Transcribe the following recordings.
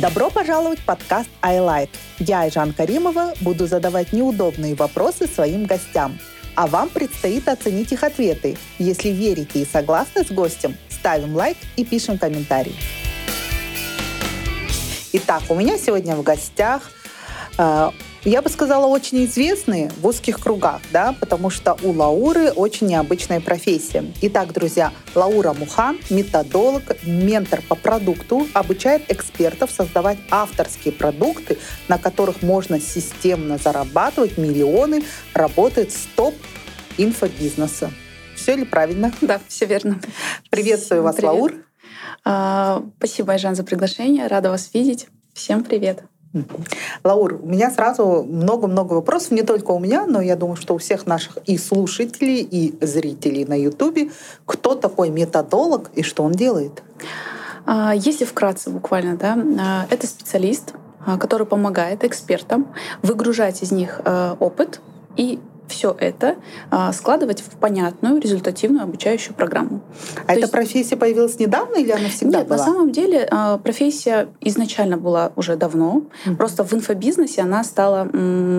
Добро пожаловать в подкаст iLife. Я, Айжан Каримова, буду задавать неудобные вопросы своим гостям. А вам предстоит оценить их ответы. Если верите и согласны с гостем, ставим лайк и пишем комментарий. Итак, у меня сегодня в гостях э, я бы сказала, очень известные в узких кругах, да, потому что у Лауры очень необычная профессия. Итак, друзья, Лаура Мухан, методолог, ментор по продукту, обучает экспертов создавать авторские продукты, на которых можно системно зарабатывать миллионы, работает с топ инфобизнеса. Все ли правильно? Да, все верно. Приветствую Всем вас, привет. Лаур. А, спасибо, Айжан, за приглашение. Рада вас видеть. Всем привет. Лаур, у меня сразу много-много вопросов, не только у меня, но я думаю, что у всех наших и слушателей, и зрителей на Ютубе. Кто такой методолог и что он делает? А, если вкратце буквально, да, а, это специалист, а, который помогает экспертам выгружать из них опыт и все это а, складывать в понятную, результативную обучающую программу. А То эта есть... профессия появилась недавно или она всегда Нет, была? на самом деле а, профессия изначально была уже давно. Mm-hmm. Просто в инфобизнесе она стала,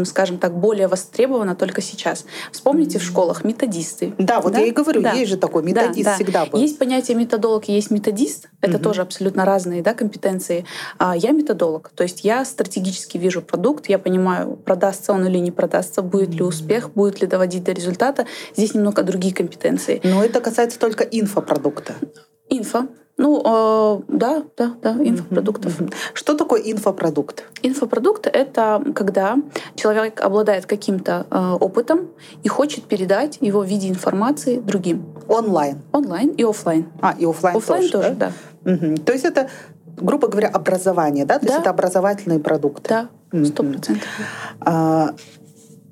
скажем так, более востребована только сейчас. Вспомните mm-hmm. в школах методисты. Да, вот да? я и говорю, да. есть же такой методист да, да. всегда был. Есть понятие методолог и есть методист. Это mm-hmm. тоже абсолютно разные да, компетенции. А я методолог. То есть я стратегически вижу продукт, я понимаю, продастся он или не продастся, будет mm-hmm. ли успех, будет ли доводить до результата. Здесь немного другие компетенции. Но это касается только инфопродукта. Инфо. Ну, э, да, да, да, инфопродуктов. Что такое инфопродукт? Инфопродукт — это когда человек обладает каким-то э, опытом и хочет передать его в виде информации другим. Онлайн? Онлайн и офлайн. А, и офлайн, офлайн тоже, тоже да. да. Угу. То есть это грубо говоря, образование, да? То да. есть это образовательный продукт. Да, сто процентов.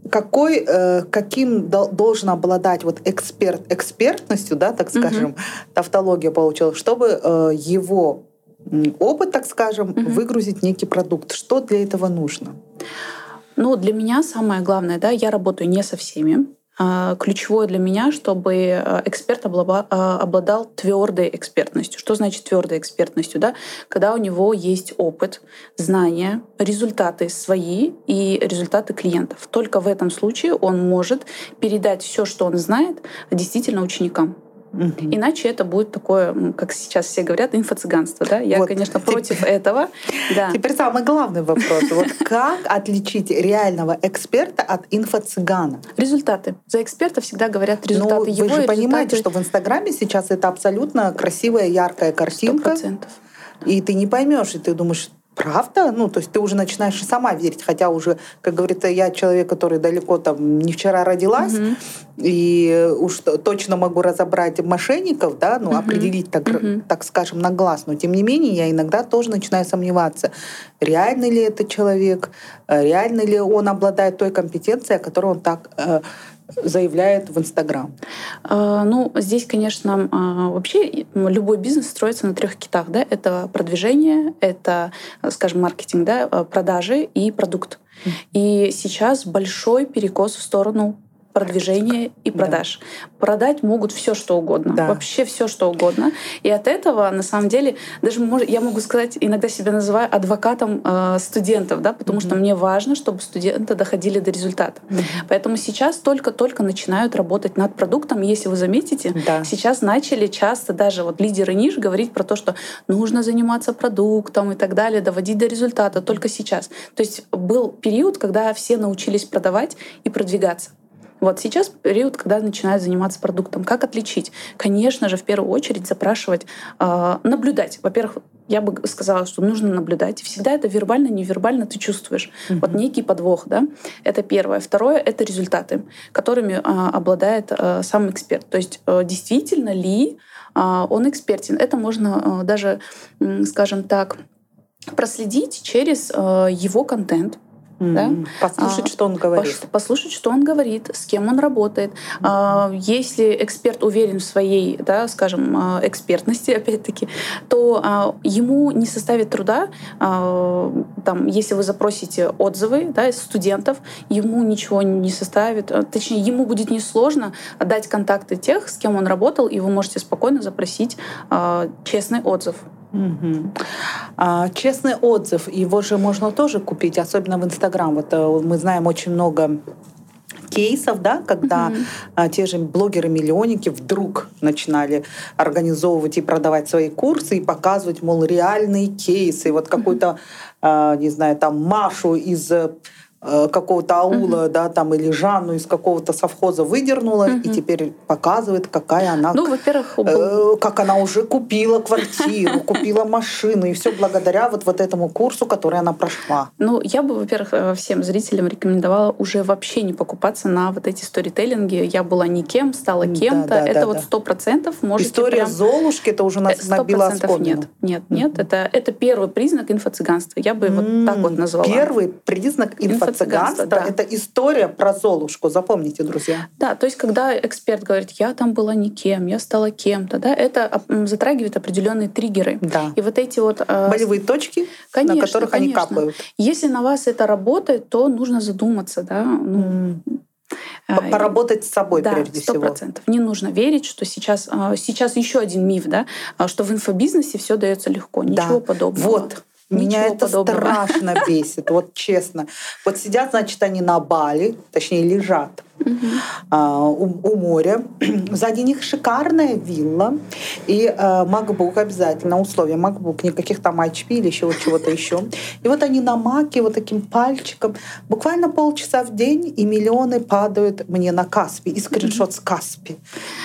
Какой, э, каким должен обладать вот эксперт экспертностью, да, так скажем, угу. тавтология получилась, чтобы э, его опыт, так скажем, угу. выгрузить некий продукт. Что для этого нужно? Ну, для меня самое главное, да, я работаю не со всеми. А, ключевое для меня, чтобы э, эксперт а, обладал твердой экспертностью. Что значит твердой экспертностью? Да? Когда у него есть опыт, знания, результаты свои и результаты клиентов. Только в этом случае он может передать все, что он знает, действительно ученикам. Угу. Иначе это будет такое, как сейчас все говорят, инфо-цыганство. Да? Я, вот. конечно, против Теперь... этого. Да. Теперь самый главный вопрос. Вот как отличить реального эксперта от инфо-цыгана? Результаты. За эксперта всегда говорят результаты ну, его. Вы же понимаете, что в Инстаграме сейчас это абсолютно красивая, яркая картинка. 100%. И ты не поймешь, и ты думаешь, Правда? Ну, то есть ты уже начинаешь сама верить, хотя уже, как говорится, я человек, который далеко там не вчера родилась, угу. и уж точно могу разобрать мошенников, да, ну, угу. определить, так, угу. так скажем, на глаз. Но тем не менее, я иногда тоже начинаю сомневаться, реально ли это человек, э, реально ли он обладает той компетенцией, о которой он так э, заявляет в Инстаграм? А, ну, здесь, конечно, а, вообще любой бизнес строится на трех китах. Да? Это продвижение, это, скажем, маркетинг, да, продажи и продукт. И сейчас большой перекос в сторону продвижения и продаж. Да. Продать могут все что угодно, да. вообще все что угодно. И от этого, на самом деле, даже я могу сказать, иногда себя называю адвокатом э, студентов, да, потому mm-hmm. что мне важно, чтобы студенты доходили до результата. Mm-hmm. Поэтому сейчас только-только начинают работать над продуктом. Если вы заметите, да. сейчас начали часто даже вот лидеры ниш говорить про то, что нужно заниматься продуктом и так далее, доводить до результата только сейчас. То есть был период, когда все научились продавать и продвигаться. Вот сейчас период, когда начинают заниматься продуктом. Как отличить? Конечно же, в первую очередь запрашивать, э, наблюдать. Во-первых, я бы сказала, что нужно наблюдать. Всегда это вербально, невербально ты чувствуешь. Mm-hmm. Вот некий подвох, да. Это первое. Второе — это результаты, которыми э, обладает э, сам эксперт. То есть э, действительно ли э, он экспертен. Это можно э, даже, э, скажем так, проследить через э, его контент, Mm-hmm. Да? Послушать, а, что он говорит. Послушать, что он говорит, с кем он работает. Mm-hmm. Если эксперт уверен в своей, да, скажем, а, экспертности, опять-таки, то а, ему не составит труда, там, если вы запросите отзывы да, из студентов, ему ничего не составит. Точнее, ему будет несложно дать контакты тех, с кем он работал, и вы можете спокойно запросить честный отзыв. Угу. А, честный отзыв, его же можно тоже купить, особенно в Инстаграм. Вот э, мы знаем очень много кейсов, да, когда mm-hmm. а, те же блогеры-миллионники вдруг начинали организовывать и продавать свои курсы и показывать, мол, реальные кейсы. Вот какой-то, mm-hmm. а, не знаю, там Машу из Э, какого-то аула, угу. да, там, или Жанну из какого-то совхоза выдернула, угу. и теперь показывает, какая она... Ну, во-первых... Э, как она уже купила квартиру, купила машину, и все благодаря вот, вот этому курсу, который она прошла. Ну, я бы, во-первых, э, всем зрителям рекомендовала уже вообще не покупаться на вот эти сторителлинги. Я была никем, стала кем-то. Да, да, это да, вот сто процентов может История прям... Золушки, это уже нас набило оскомину. Нет, нет, нет. Mm-hmm. Это, это первый признак инфо-цыганства. Я бы mm-hmm. вот так вот назвала. Первый признак инфо цыганство, да. это история про Золушку, запомните, друзья. Да, то есть когда эксперт говорит, я там была никем, я стала кем-то, да, это затрагивает определенные триггеры. Да. И вот эти вот... Э, Болевые точки, конечно, на которых конечно. они капают. Если на вас это работает, то нужно задуматься, да, ну, mm. Поработать с собой да, прежде 100%. всего. процентов. Не нужно верить, что сейчас, сейчас еще один миф, да, что в инфобизнесе все дается легко. Ничего да. подобного. Вот. Меня это подобного. страшно бесит, вот честно. Вот сидят, значит, они на Бали, точнее, лежат а, у, у моря. Сзади них шикарная вилла и а, MacBook обязательно, условия MacBook, никаких там HP или еще чего-то еще. И вот они на маке вот таким пальчиком, буквально полчаса в день, и миллионы падают мне на Каспи, и скриншот с Каспи.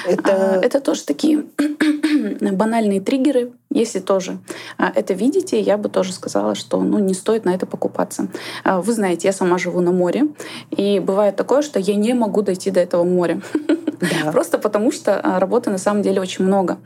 Это, а, это тоже такие банальные триггеры, если тоже а, это видите, я бы тоже сказала, что ну, не стоит на это покупаться. Вы знаете, я сама живу на море, и бывает такое, что я не могу дойти до этого моря. Да. Просто потому что а, работы на самом деле очень много.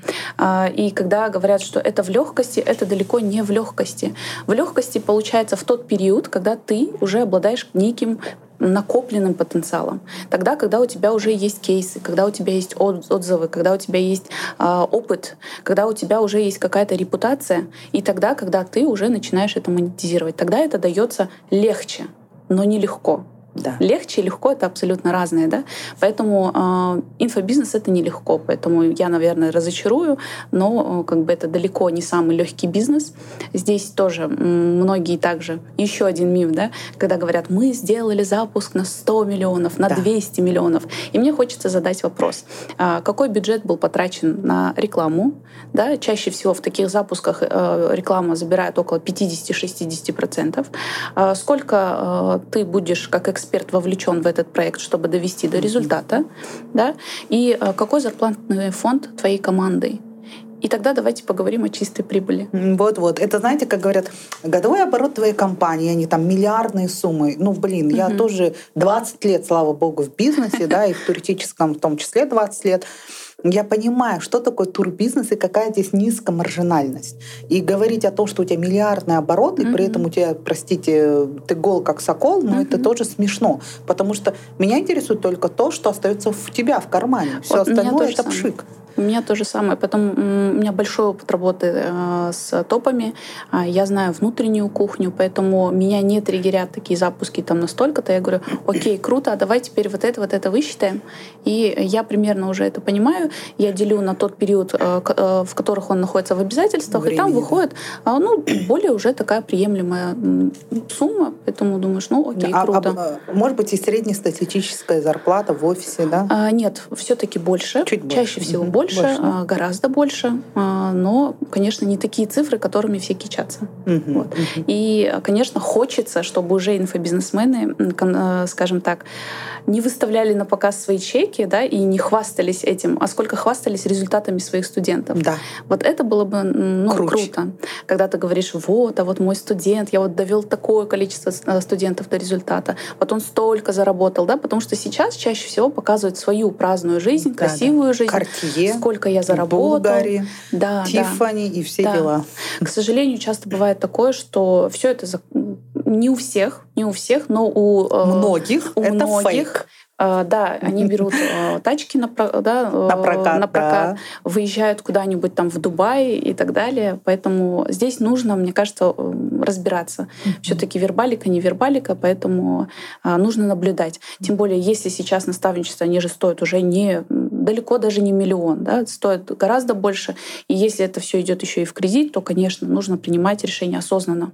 И когда говорят, что это в легкости, это далеко не в легкости. В легкости получается в тот период, когда ты уже обладаешь неким накопленным потенциалом. Тогда, когда у тебя уже есть кейсы, когда у тебя есть отзывы, когда у тебя есть э, опыт, когда у тебя уже есть какая-то репутация, и тогда, когда ты уже начинаешь это монетизировать, тогда это дается легче, но нелегко. Да. Легче и легко это абсолютно разные, да. Поэтому э, инфобизнес это нелегко. Поэтому я, наверное, разочарую, но э, как бы это далеко не самый легкий бизнес. Здесь тоже многие также еще один миф, да, когда говорят, мы сделали запуск на 100 миллионов, на да. 200 миллионов. И мне хочется задать вопрос: э, какой бюджет был потрачен на рекламу? Да, чаще всего в таких запусках э, реклама забирает около 50-60%. Э, сколько э, ты будешь как эксперт эксперт вовлечен в этот проект, чтобы довести до результата, да, и э, какой зарплатный фонд твоей команды. И тогда давайте поговорим о чистой прибыли. Вот-вот. Это, знаете, как говорят, годовой оборот твоей компании, они там миллиардные суммы. Ну, блин, я тоже 20 лет, слава богу, в бизнесе, да, и в туристическом в том числе 20 лет я понимаю, что такое турбизнес и какая здесь низкая маржинальность. И говорить о том, что у тебя миллиардный оборот, mm-hmm. при этом у тебя, простите, ты гол как сокол, ну mm-hmm. это тоже смешно. Потому что меня интересует только то, что остается в тебя в кармане. Все вот остальное это пшик. У меня то же самое. Потом у меня большой опыт работы э, с топами. А, я знаю внутреннюю кухню, поэтому меня не триггерят такие запуски там настолько-то. Я говорю, окей, круто, а давай теперь вот это, вот это высчитаем. И я примерно уже это понимаю. Я делю на тот период, э, э, в которых он находится в обязательствах, Времени, и там выходит а, ну, более уже такая приемлемая сумма. Поэтому думаешь, ну окей, а, круто. А, может быть, и среднестатистическая зарплата в офисе, да? А, нет, все-таки больше. Чуть Чаще больше. всего больше больше, больше. А, гораздо больше, а, но, конечно, не такие цифры, которыми все кичатся. Угу, вот. угу. И, конечно, хочется, чтобы уже инфобизнесмены, э, скажем так, не выставляли на показ свои чеки, да, и не хвастались этим, а сколько хвастались результатами своих студентов. Да. Вот это было бы ну, круто. Когда ты говоришь, вот, а вот мой студент, я вот довел такое количество э, студентов до результата, вот он столько заработал, да, потому что сейчас чаще всего показывают свою праздную жизнь, да, красивую да. жизнь. Картье, сколько я заработал. Булгари, да, Тиффани да. и все да. дела. К сожалению, часто бывает такое, что все это не у всех, не у всех, но у э, многих у это многих фейк да, они берут э, тачки на, да, на прокат, на прокат да. выезжают куда-нибудь там в Дубай и так далее. Поэтому здесь нужно, мне кажется, разбираться. Mm-hmm. Все-таки вербалика, не вербалика, поэтому нужно наблюдать. Тем более, если сейчас наставничество, они же стоят уже не далеко даже не миллион, да, стоит гораздо больше. И если это все идет еще и в кредит, то, конечно, нужно принимать решение осознанно.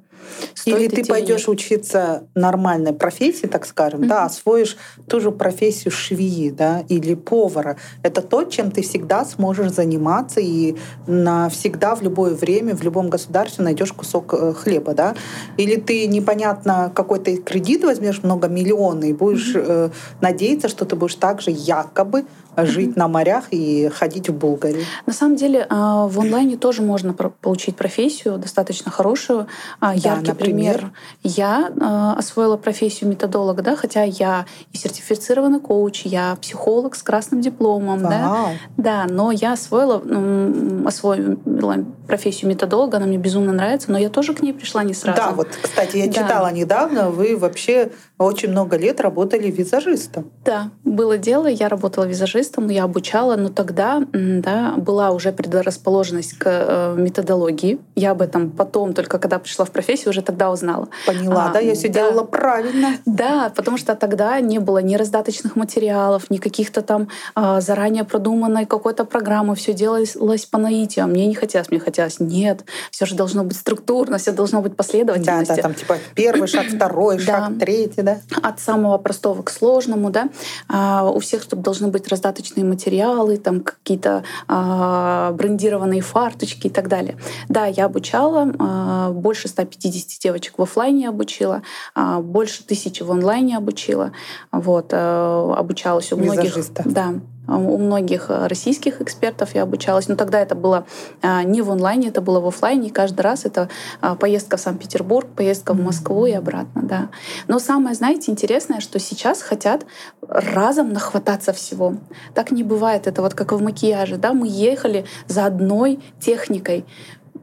Стоит Или ты пойдешь учиться нормальной профессии, так скажем, mm-hmm. да, освоишь ту же профессию швеи, да, или повара. Это то, чем ты всегда сможешь заниматься и навсегда в любое время в любом государстве найдешь кусок э, хлеба, да. Или ты непонятно какой-то кредит возьмешь много миллионов и будешь mm-hmm. э, надеяться, что ты будешь также якобы жить на морях и ходить в Булгарию. На самом деле а, в онлайне тоже можно получить профессию достаточно хорошую. А, да, Яркий например? пример. Я а, освоила профессию методолога, да, хотя я и сертифицированный коуч, я психолог с красным дипломом, да, да, но я освоила, освоила профессию методолога, она мне безумно нравится, но я тоже к ней пришла не сразу. Да, вот, кстати, я да. читала недавно, вы вообще очень много лет работали визажистом. Да, было дело, я работала визажистом, я обучала, но тогда да, была уже предрасположенность к э, методологии. Я об этом потом, только когда пришла в профессию, уже тогда узнала. Поняла, а, да, я все да. делала правильно. Да, потому что тогда не было ни раздаточных материалов, ни каких-то там а, заранее продуманной какой-то программы, все делалось по наитию. А мне не хотелось, мне хотелось, нет, все же должно быть структурно, все должно быть последовательно. Да, да, там типа первый шаг, второй шаг, третий, да да? От самого простого к сложному, да. А, у всех чтобы должны быть раздаточные материалы, там какие-то а, брендированные фарточки и так далее. Да, я обучала, а, больше 150 девочек в офлайне обучила, а, больше тысячи в онлайне обучила. Вот, а, обучалась у многих. Визажиста. Да, у многих э, российских экспертов я обучалась. Но тогда это было а, не в онлайне, это было в офлайне. И каждый раз это а, поездка в Санкт-Петербург, поездка в Москву и обратно. Да. Но самое, знаете, интересное, что сейчас хотят разом нахвататься всего. Так не бывает. Это вот как в макияже. Да? Мы ехали за одной техникой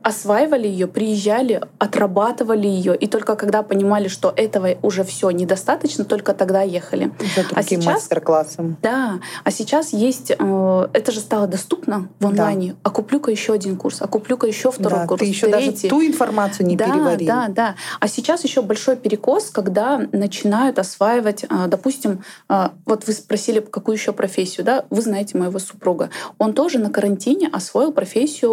осваивали ее, приезжали, отрабатывали ее, и только когда понимали, что этого уже все недостаточно, только тогда ехали. За а сейчас мастер-классом. Да, а сейчас есть, э, это же стало доступно в онлайне. Да. А куплю-ка еще один курс, а куплю-ка еще второй да, курс. Ты еще третий. даже ту информацию не да, переварил. Да, да. А сейчас еще большой перекос, когда начинают осваивать, э, допустим, э, вот вы спросили, какую еще профессию, да? Вы знаете моего супруга. Он тоже на карантине освоил профессию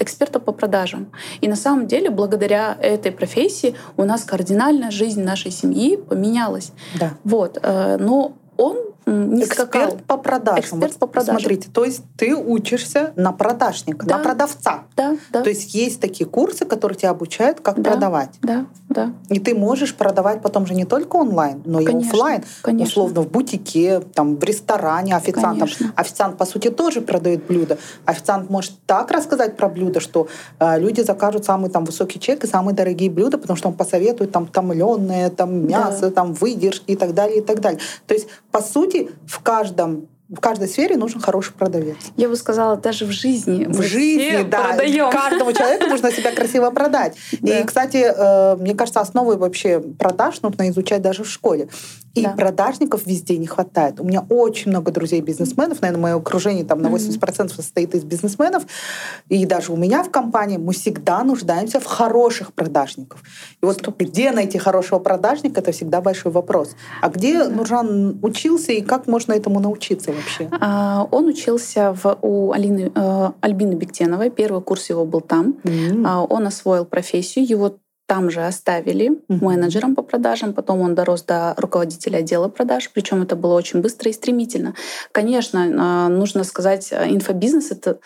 эксперта по продажам. И на самом деле, благодаря этой профессии у нас кардинально жизнь нашей семьи поменялась. Да. Вот. Э, но он не Эксперт скакал. по продажам. Эксперт по продажам. Смотрите, то есть ты учишься на продажника, да. на продавца. Да, да. То есть есть такие курсы, которые тебя обучают, как да, продавать. Да, да. И ты можешь продавать потом же не только онлайн, но конечно, и офлайн. Конечно. Условно в бутике, там, в ресторане официантом. Конечно. Официант, по сути, тоже продает блюда. Официант может так рассказать про блюдо, что э, люди закажут самый там высокий чек и самые дорогие блюда, потому что он посоветует там томленое, там мясо, да. там выдержки и так далее, и так далее. То есть, по сути, в каждом в каждой сфере нужен хороший продавец. Я бы сказала, даже в жизни. В жизни, да. Продаем. Каждому человеку нужно себя красиво продать. И, кстати, э, мне кажется, основы вообще продаж нужно изучать даже в школе. И да. продажников везде не хватает. У меня очень много друзей-бизнесменов, наверное, мое окружение там на 80% mm-hmm. состоит из бизнесменов. И даже у меня в компании мы всегда нуждаемся в хороших продажников. И вот Стоп. где найти хорошего продажника, это всегда большой вопрос. А где да. Нуржан учился и как можно этому научиться вообще? А, он учился в, у Алины, э, Альбины Бектеновой. Первый курс его был там. Mm-hmm. Он освоил профессию. Его там же оставили mm-hmm. менеджером по продажам, потом он дорос до руководителя отдела продаж, причем это было очень быстро и стремительно. Конечно, а, нужно сказать, инфобизнес — это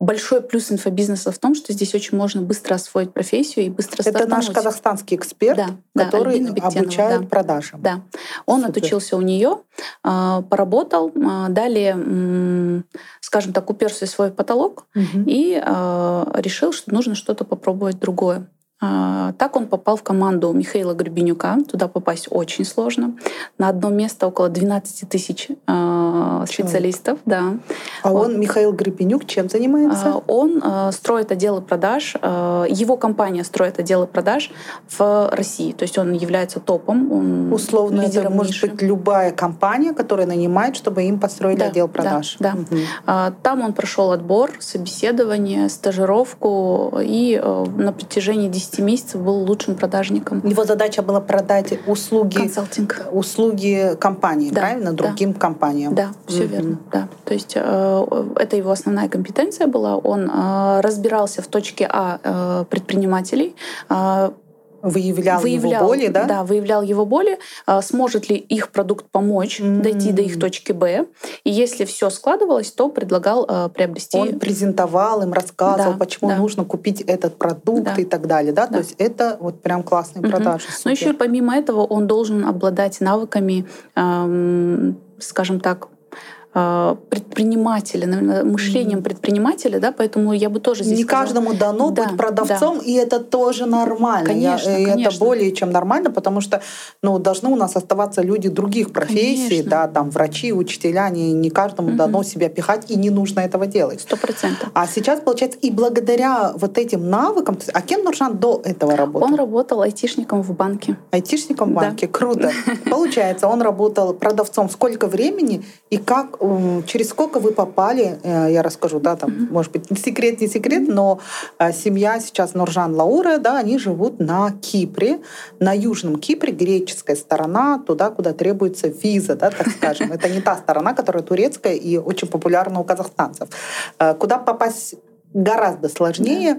Большой плюс инфобизнеса в том, что здесь очень можно быстро освоить профессию и быстро Это стартануть. наш казахстанский эксперт, да, который да, обучает да. продажам. Да, он Супер. отучился у нее, а, поработал, далее, скажем так, уперся в свой потолок угу. и решил, что нужно что-то попробовать другое. А, так он попал в команду Михаила Гребенюка. Туда попасть очень сложно. На одно место около 12 тысяч а, специалистов. Да. А он, он, Михаил Гребенюк, чем занимается? А, он строит отделы продаж. Его компания строит отделы продаж в России. То есть он является топом. Он Условно, это может ниши. быть любая компания, которая нанимает, чтобы им построили да, отдел продаж. Да, да. Угу. Там он прошел отбор, собеседование, стажировку и на протяжении 10 10 месяцев был лучшим продажником. Его задача была продать услуги, Консалтинг. услуги компании, да, правильно? Другим да. компаниям. Да, все mm-hmm. верно. Да. То есть э, это его основная компетенция была. Он э, разбирался в точке А э, предпринимателей, э, Выявлял, выявлял его боли, да? Да, выявлял его боли, а, сможет ли их продукт помочь mm-hmm. дойти до их точки Б. И если все складывалось, то предлагал а, приобрести. Он презентовал им, рассказывал, да, почему да. нужно купить этот продукт да. и так далее, да? да? То есть это вот прям классные mm-hmm. продажи. Но еще помимо этого он должен обладать навыками, эм, скажем так, предпринимателя, наверное, мышлением предпринимателя, да, поэтому я бы тоже здесь Не сказала, каждому дано да, быть продавцом, да. и это тоже нормально. Конечно, я, конечно. Это более чем нормально, потому что ну, должны у нас оставаться люди других профессий, конечно. да, там врачи, учителя, не, не каждому угу. дано себя пихать, и не нужно этого делать. Сто процентов. А сейчас, получается, и благодаря вот этим навыкам, а кем Нуржан до этого работал? Он работал айтишником в банке. Айтишником в банке, да. круто. Получается, он работал продавцом сколько времени и как через сколько вы попали, э, я расскажу, да, там, mm-hmm. может быть, секрет, не секрет, но э, семья сейчас Нуржан Лаура, да, они живут на Кипре, на Южном Кипре, греческая сторона, туда, куда требуется виза, да, так скажем. Это не та сторона, которая турецкая и очень популярна у казахстанцев. Э, куда попасть гораздо сложнее.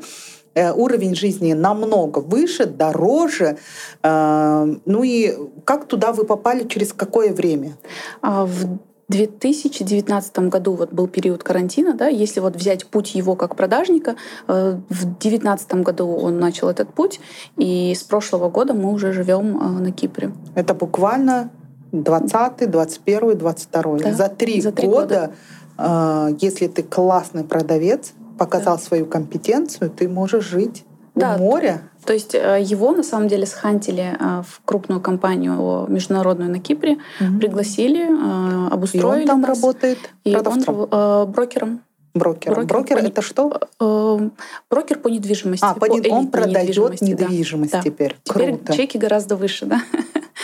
уровень жизни намного выше, дороже. Ну и как туда вы попали, через какое время? А, в 2019 году вот был период карантина, да, если вот взять путь его как продажника, э, в 2019 году он начал этот путь, и с прошлого года мы уже живем э, на Кипре. Это буквально 20, 21, 22. Да, за три за года, года, э, если ты классный продавец, показал да. свою компетенцию, ты можешь жить да, у моря. То есть э, его на самом деле схантили э, в крупную компанию международную на Кипре, угу. пригласили, э, обустроили. И он там нас, работает и продавцом? он брокером. Брокер. Брокер, брокер по, это что? Брокер по недвижимости. А, по, по он продает недвижимость, недвижимость да. теперь. Теперь Круто. чеки гораздо выше, да.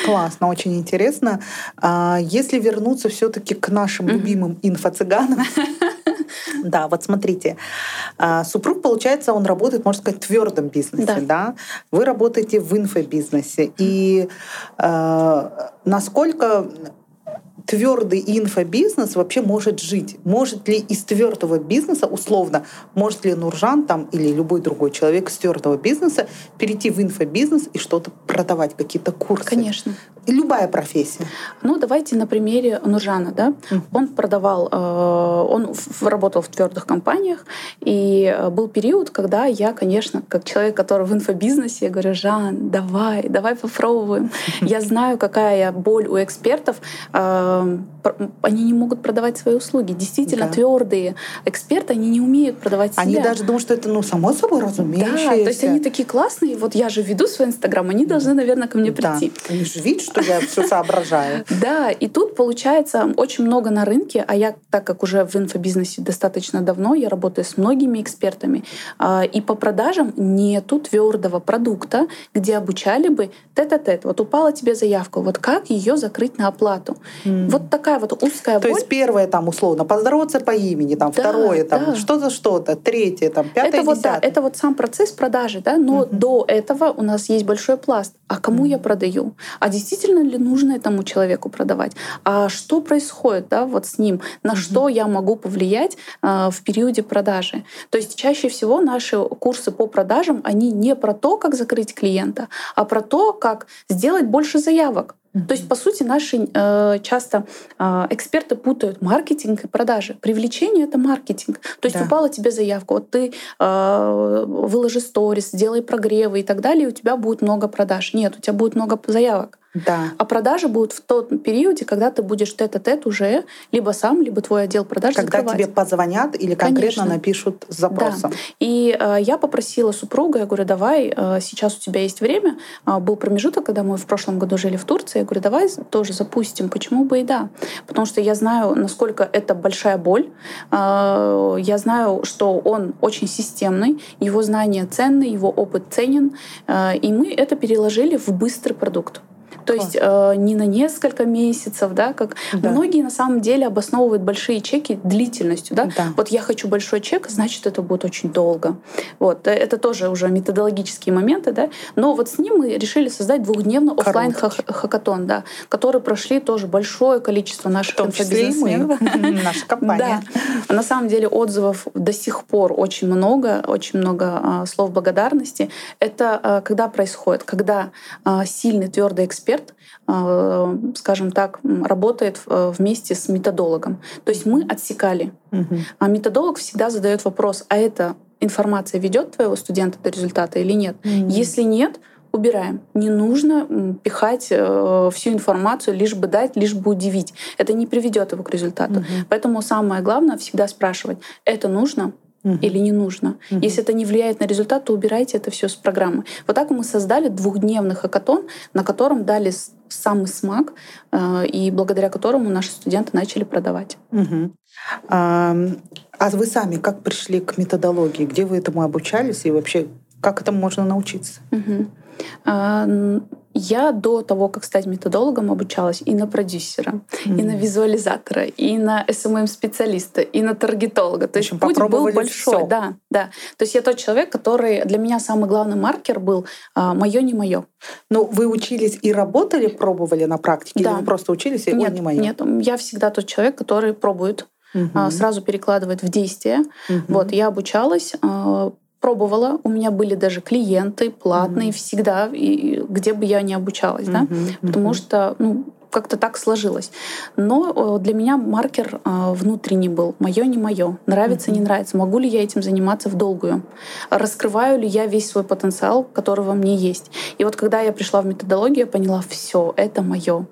Классно, очень интересно. А если вернуться все-таки к нашим любимым инфо-цыганам, Да, вот смотрите, а, супруг, получается, он работает, можно сказать, в твердом бизнесе, да. да? Вы работаете в инфобизнесе. И э, насколько твердый инфобизнес вообще может жить? Может ли из твердого бизнеса, условно, может ли Нуржан там или любой другой человек из твердого бизнеса перейти в инфобизнес и что-то продавать, какие-то курсы? Конечно. Любая профессия. Ну, давайте на примере Нуржана. Да? Mm-hmm. Он продавал, э, он работал в твердых компаниях, и э, был период, когда я, конечно, как человек, который в инфобизнесе, я говорю, Жан, давай, давай попробуем. Я знаю, какая боль у экспертов. Э, они не могут продавать свои услуги. Действительно, да. твердые эксперты, они не умеют продавать себя. Они даже думают, что это, ну, само собой разумеющееся. Да, то есть они такие классные. Вот я же веду свой Инстаграм, они должны, наверное, ко мне прийти. Да. Они же видят, что я все соображаю. Да, и тут получается очень много на рынке, а я, так как уже в инфобизнесе достаточно давно, я работаю с многими экспертами, а, и по продажам нету твердого продукта, где обучали бы тет-а-тет. Вот упала тебе заявка, вот как ее закрыть на оплату. Mm. Вот такая вот узкая То боль. есть первое там условно поздороваться по имени, там да, второе там да. что-то что-то, третье там пятое, это вот, да, это вот сам процесс продажи, да, но mm-hmm. до этого у нас есть большой пласт. А кому mm-hmm. я продаю? А действительно ли нужно этому человеку продавать? А что происходит, да, вот с ним? На mm-hmm. что я могу повлиять э, в периоде продажи? То есть чаще всего наши курсы по продажам они не про то, как закрыть клиента, а про то, как сделать больше заявок. То есть, по сути, наши э, часто э, эксперты путают маркетинг и продажи. Привлечение это маркетинг. То есть да. упала тебе заявка, вот ты э, выложи сторис, сделай прогревы и так далее, и у тебя будет много продаж. Нет, у тебя будет много заявок. Да. А продажи будут в тот периоде, когда ты будешь тет-а-тет уже либо сам, либо твой отдел продаж Когда закрывать. тебе позвонят или конкретно Конечно. напишут с запросом. Да. И э, я попросила супруга, я говорю, давай, э, сейчас у тебя есть время. А, был промежуток, когда мы в прошлом году жили в Турции. Я говорю, давай тоже запустим. Почему бы и да? Потому что я знаю, насколько это большая боль. Э, я знаю, что он очень системный, его знания ценны, его опыт ценен. Э, и мы это переложили в быстрый продукт. То Класс. есть э, не на несколько месяцев, да, как Да. многие на самом деле обосновывают большие чеки длительностью, да. Да. Вот я хочу большой чек, значит это будет очень долго. Вот э, это тоже уже методологические моменты, да. Но вот с ним мы решили создать двухдневный офлайн хакатон, да, который прошли тоже большое количество наших инфобизнесменов. наша компания. Да. На самом деле отзывов до сих пор очень много, очень много а, слов благодарности. Это а, когда происходит, когда а, сильный твердый эксперт, а, скажем так, работает а, вместе с методологом. То есть мы отсекали. Мгм. А методолог всегда задает вопрос: а эта информация ведет твоего студента до результата или нет? Мгм. Если нет, убираем. Не нужно пихать э, всю информацию, лишь бы дать, лишь бы удивить. Это не приведет его к результату. Мгм. Поэтому самое главное всегда спрашивать, это нужно Мгм. или не нужно. Мгм. Если это не влияет на результат, то убирайте это все с программы. Вот так мы создали двухдневный хакатон, на котором дали самый смак, э, и благодаря которому наши студенты начали продавать. Мгм. А а вы сами как пришли к методологии? Где вы этому обучались и вообще как этому можно научиться? Мгм. А, Я до того, как стать методологом, обучалась и на продюсера, и на визуализатора, и на SMM-специалиста, и на таргетолога. То есть общем, путь был большой. всё. Да, да. То есть я тот человек, который для меня самый главный маркер был мое не мое. Ну, вы учились и работали, пробовали на практике? Да. Или вы просто учились и «Ой, Нет, не мое? нет, я всегда тот человек, который пробует, а, сразу перекладывает в действие. Вот, я обучалась, а, пробовала. У меня были даже клиенты платные всегда, и где бы я ни обучалась, да, потому что ну, как-то так сложилось. Но э, для меня маркер э, внутренний был. Мое не мое. Нравится, не нравится. Могу ли я этим заниматься в долгую? Раскрываю ли я весь свой потенциал, который во мне есть? И вот когда я пришла в методологию, я поняла, все, это мое.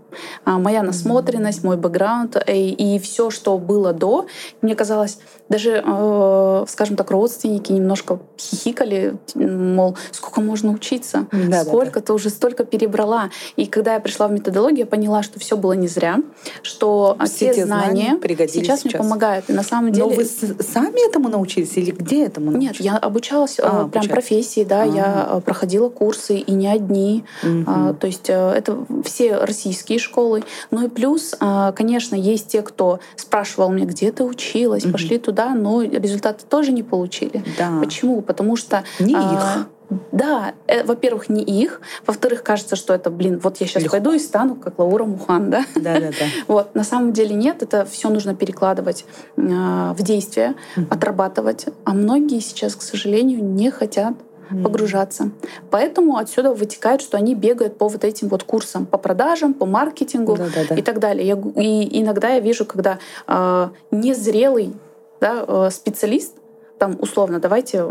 Моя насмотренность, мой бэкграунд э, и, и все, что было до, мне казалось, даже, э, скажем так, родственники немножко хихикали, мол, сколько можно учиться, Да-да-да. сколько ты уже столько перебрала. И когда я пришла в методологию, я поняла, что все было не зря, что а, Все те знания знания пригодились сейчас, мне сейчас. помогают. И на самом деле... Но вы сами этому научились или где этому Нет, научились? я обучалась э, А, прям обучались. профессии, да, я Ага. э, проходила курсы и не одни. Мгм. А, То есть э, это все российские школы. Ну и плюс, а, конечно, есть те, кто спрашивал меня, где ты училась, Мгм. пошли туда, но результаты тоже не получили. Да. Почему? Потому что... Не а, их. Да, э, во-первых, не их. Во-вторых, кажется, что это, блин, вот я сейчас Легко. пойду и стану как Лаура Мухан, да? Да-да-да. Вот, на самом деле нет, это все нужно перекладывать э, в действие, отрабатывать. А многие сейчас, к сожалению, не хотят погружаться. Поэтому отсюда вытекает, что они бегают по вот этим вот курсам, по продажам, по маркетингу Да-да-да. и так далее. Я и иногда я вижу, когда э, незрелый да, э, специалист, там условно, давайте,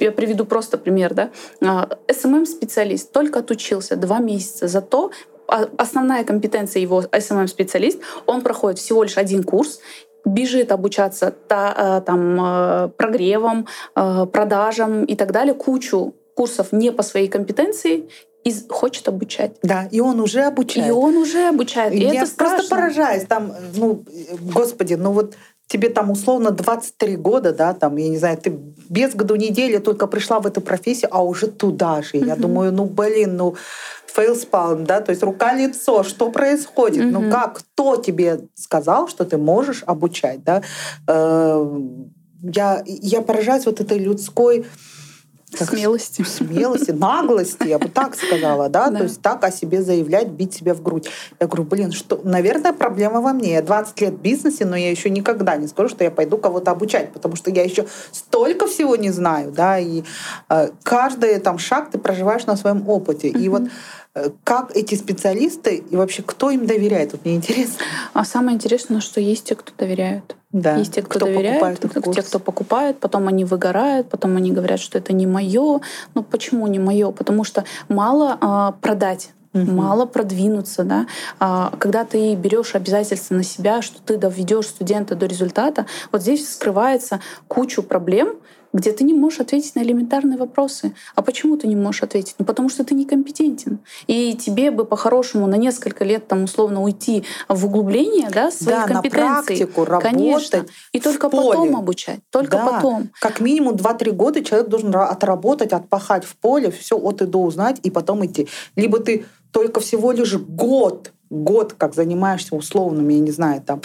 я приведу просто пример, да, SMM-специалист только отучился два месяца, зато а, основная компетенция его SMM-специалист, он проходит всего лишь один курс, бежит обучаться та- э, там, э, прогревам, продажам и так далее, кучу курсов не по своей компетенции и хочет обучать. Да, и он уже обучает. И он уже обучает. И Я это просто поражаюсь. Там, ну, господи, ну вот тебе там условно 23 года, да, там, я не знаю, ты без году недели только пришла в эту профессию, а уже туда же. Я думаю, ну, блин, ну, фейлспалм, да, то есть рука-лицо, что происходит? Ну, как, кто тебе сказал, что ты можешь обучать, да? Э, Я, я поражаюсь вот этой людской как Смелости. смелости, наглости, я бы так сказала, да? Да. то есть так о себе заявлять, бить себя в грудь. Я говорю, блин, что, наверное, проблема во мне. Я 20 лет в бизнесе, но я еще никогда не скажу, что я пойду кого-то обучать, потому что я еще столько всего не знаю, да, и э, каждый там шаг ты проживаешь на своем опыте. И вот как эти специалисты и вообще кто им доверяет, вот мне интересно. А самое интересное, что есть те, кто доверяют. Да. Есть те, кто, Кто доверяет, покупает те, кто покупает, потом они выгорают, потом они говорят, что это не мое. Ну почему не мое? Потому что мало а, продать. угу. мало продвинуться, да. А, когда ты берешь обязательства на себя, что ты доведешь студента до результата, вот здесь скрывается кучу проблем, где ты не можешь ответить на элементарные вопросы. А почему ты не можешь ответить? Ну, потому что ты некомпетентен. И тебе бы по-хорошему на несколько лет там условно уйти в углубление да, своих да, компетенций. На практику работать Конечно. И только поле. потом обучать. Только да. потом. Как минимум 2-3 года человек должен отработать, отпахать в поле, все от и до узнать, и потом идти. Либо ты только всего лишь год, год как занимаешься условными, я не знаю, там,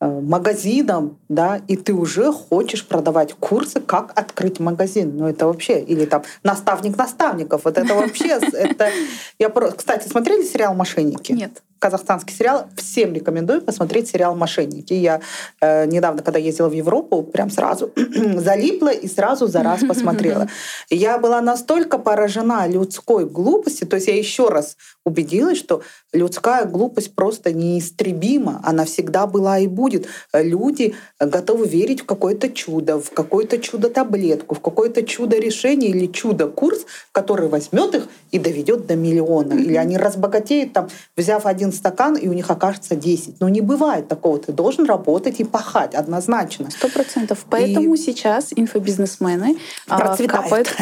магазином, да, и ты уже хочешь продавать курсы, как открыть магазин. Ну, это вообще, или там наставник наставников. Вот это вообще, это... Я, кстати, смотрели сериал «Мошенники»? Нет казахстанский сериал. Всем рекомендую посмотреть сериал «Мошенники». Я э, недавно, когда ездила в Европу, прям сразу залипла и сразу за раз посмотрела. Я была настолько поражена людской глупостью, то есть я еще раз убедилась, что людская глупость просто неистребима. Она всегда была и будет. Люди готовы верить в какое-то чудо, в какое-то чудо-таблетку, в какое-то чудо-решение или чудо-курс, который возьмет их и доведет до миллиона. Или они разбогатеют, там, взяв один стакан, и у них окажется 10. Но не бывает такого. Ты должен работать и пахать однозначно. Сто процентов. Поэтому и... сейчас инфобизнесмены а, капают,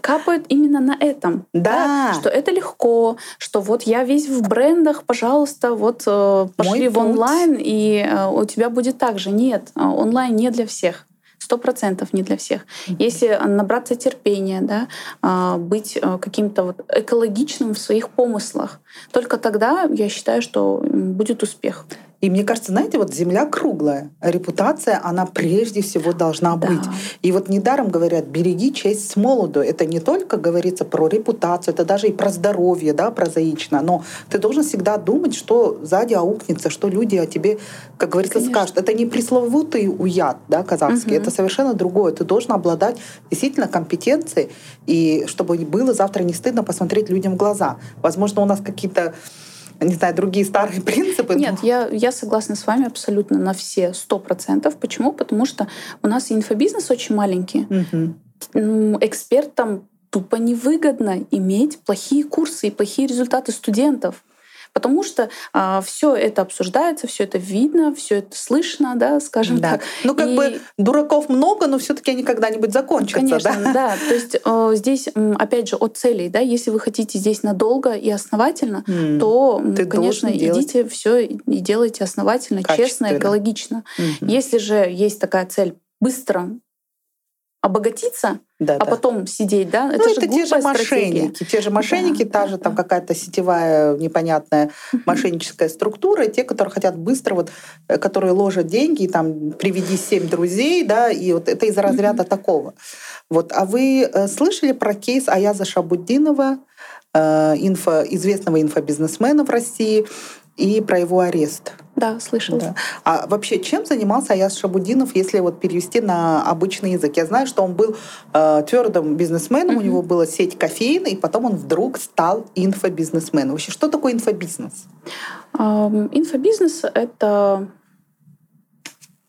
капают именно на этом. Да. да. Что это легко, что вот я весь в брендах, пожалуйста, вот э, пошли Мой в онлайн, и э, у тебя будет так же. Нет, э, онлайн не для всех сто процентов не для всех. Если набраться терпения, да, а, быть каким-то вот экологичным в своих помыслах, только тогда я считаю, что будет успех. И мне кажется, знаете, вот земля круглая, репутация, она прежде всего должна да. быть. И вот недаром говорят, береги честь с молоду. Это не только говорится про репутацию, это даже и про здоровье, да, прозаично. Но ты должен всегда думать, что сзади аукнется, что люди о тебе, как говорится, Конечно. скажут. Это не пресловутый уяд, да, казахский, угу. это совершенно другое. Ты должен обладать действительно компетенцией, и чтобы было завтра не стыдно посмотреть людям в глаза. Возможно, у нас какие-то не знаю, другие старые принципы. Нет, но... я, я согласна с вами абсолютно на все сто процентов. Почему? Потому что у нас инфобизнес очень маленький. Угу. Экспертам тупо невыгодно иметь плохие курсы и плохие результаты студентов. Потому что а, все это обсуждается, все это видно, все это слышно, да, скажем да. так. Ну, как и... бы дураков много, но все-таки они когда-нибудь закончатся, Конечно, да? да. То есть э, здесь, опять же, от целей, да, если вы хотите здесь надолго и основательно, mm. то, Ты конечно, идите все и делайте основательно, честно, экологично. Mm-hmm. Если же есть такая цель быстро обогатиться, да, а да. потом сидеть, да? Это, ну, же это те же мошенники, стратегия. те же мошенники, да, та же да, там да. какая-то сетевая непонятная мошенническая структура, те, которые хотят быстро, вот, э, которые ложат деньги, там, приведи семь друзей, да, и вот это из разряда такого. Вот, а вы э, слышали про кейс Аяза Шабуддинова, э, инфо, известного инфобизнесмена в России, и про его арест? Да, слышала. Да. А вообще, чем занимался Аяс Шабудинов, если вот перевести на обычный язык? Я знаю, что он был э, твердым бизнесменом, mm-hmm. у него была сеть кофеин, и потом он вдруг стал инфобизнесменом. Вообще, что такое инфобизнес? Um, инфобизнес — это